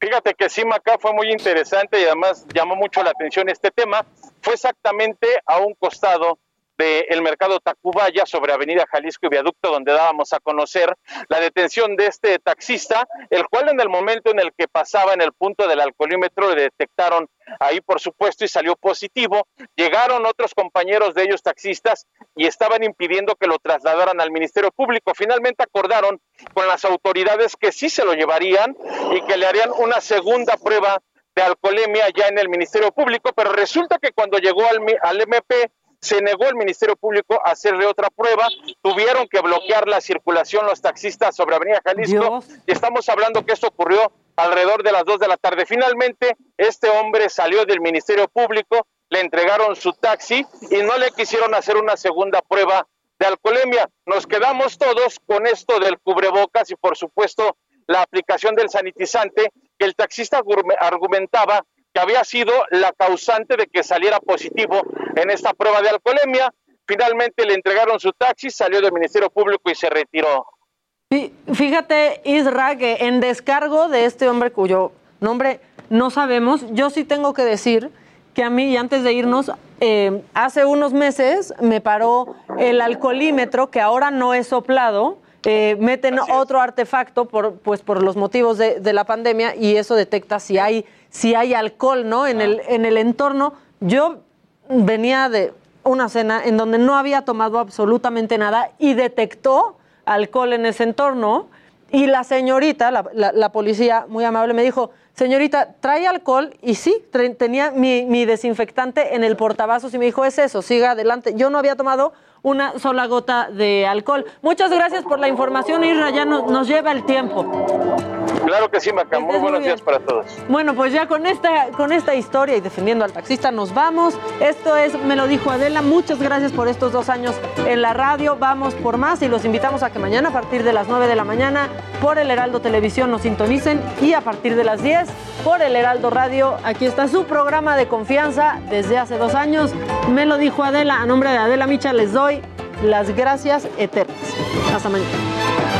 Fíjate que sí, Maca, fue muy interesante y además llamó mucho la atención este tema. Fue exactamente a un costado del mercado Tacubaya sobre Avenida Jalisco y Viaducto, donde dábamos a conocer la detención de este taxista, el cual en el momento en el que pasaba en el punto del alcoholímetro le detectaron ahí, por supuesto, y salió positivo. Llegaron otros compañeros de ellos taxistas y estaban impidiendo que lo trasladaran al Ministerio Público. Finalmente acordaron con las autoridades que sí se lo llevarían y que le harían una segunda prueba de alcoholemia ya en el Ministerio Público, pero resulta que cuando llegó al, al MP se negó el Ministerio Público a hacerle otra prueba, tuvieron que bloquear la circulación los taxistas sobre Avenida Jalisco y estamos hablando que esto ocurrió alrededor de las 2 de la tarde. Finalmente, este hombre salió del Ministerio Público, le entregaron su taxi y no le quisieron hacer una segunda prueba de alcoholemia. Nos quedamos todos con esto del cubrebocas y por supuesto la aplicación del sanitizante que el taxista argumentaba que había sido la causante de que saliera positivo en esta prueba de alcoholemia. Finalmente le entregaron su taxi, salió del Ministerio Público y se retiró. Fíjate, Isra, que en descargo de este hombre cuyo nombre no sabemos, yo sí tengo que decir que a mí, y antes de irnos, eh, hace unos meses me paró el alcoholímetro, que ahora no es soplado, eh, meten otro artefacto por, pues, por los motivos de, de la pandemia y eso detecta si hay si hay alcohol, ¿no? En, el, en el entorno. Yo venía de una cena en donde no había tomado absolutamente nada y detectó alcohol en ese entorno. Y la señorita, la, policía muy amable, me dijo, señorita, ¿trae alcohol? Y sí, tenía mi, mi, desinfectante en el portavasos y me dijo, es eso, siga adelante. Yo no había tomado una sola gota de alcohol. Muchas gracias por la información, Irra, ya nos lleva el tiempo. Claro que sí, Maca. Muy buenos días para todos. Bueno, pues ya con esta, con esta historia y defendiendo al taxista nos vamos. Esto es Me lo dijo Adela. Muchas gracias por estos dos años en la radio. Vamos por más y los invitamos a que mañana a partir de las 9 de la mañana por el Heraldo Televisión nos sintonicen y a partir de las 10 por el Heraldo Radio. Aquí está su programa de confianza desde hace dos años. Me lo dijo Adela. A nombre de Adela Micha les las gracias eternas. Hasta mañana.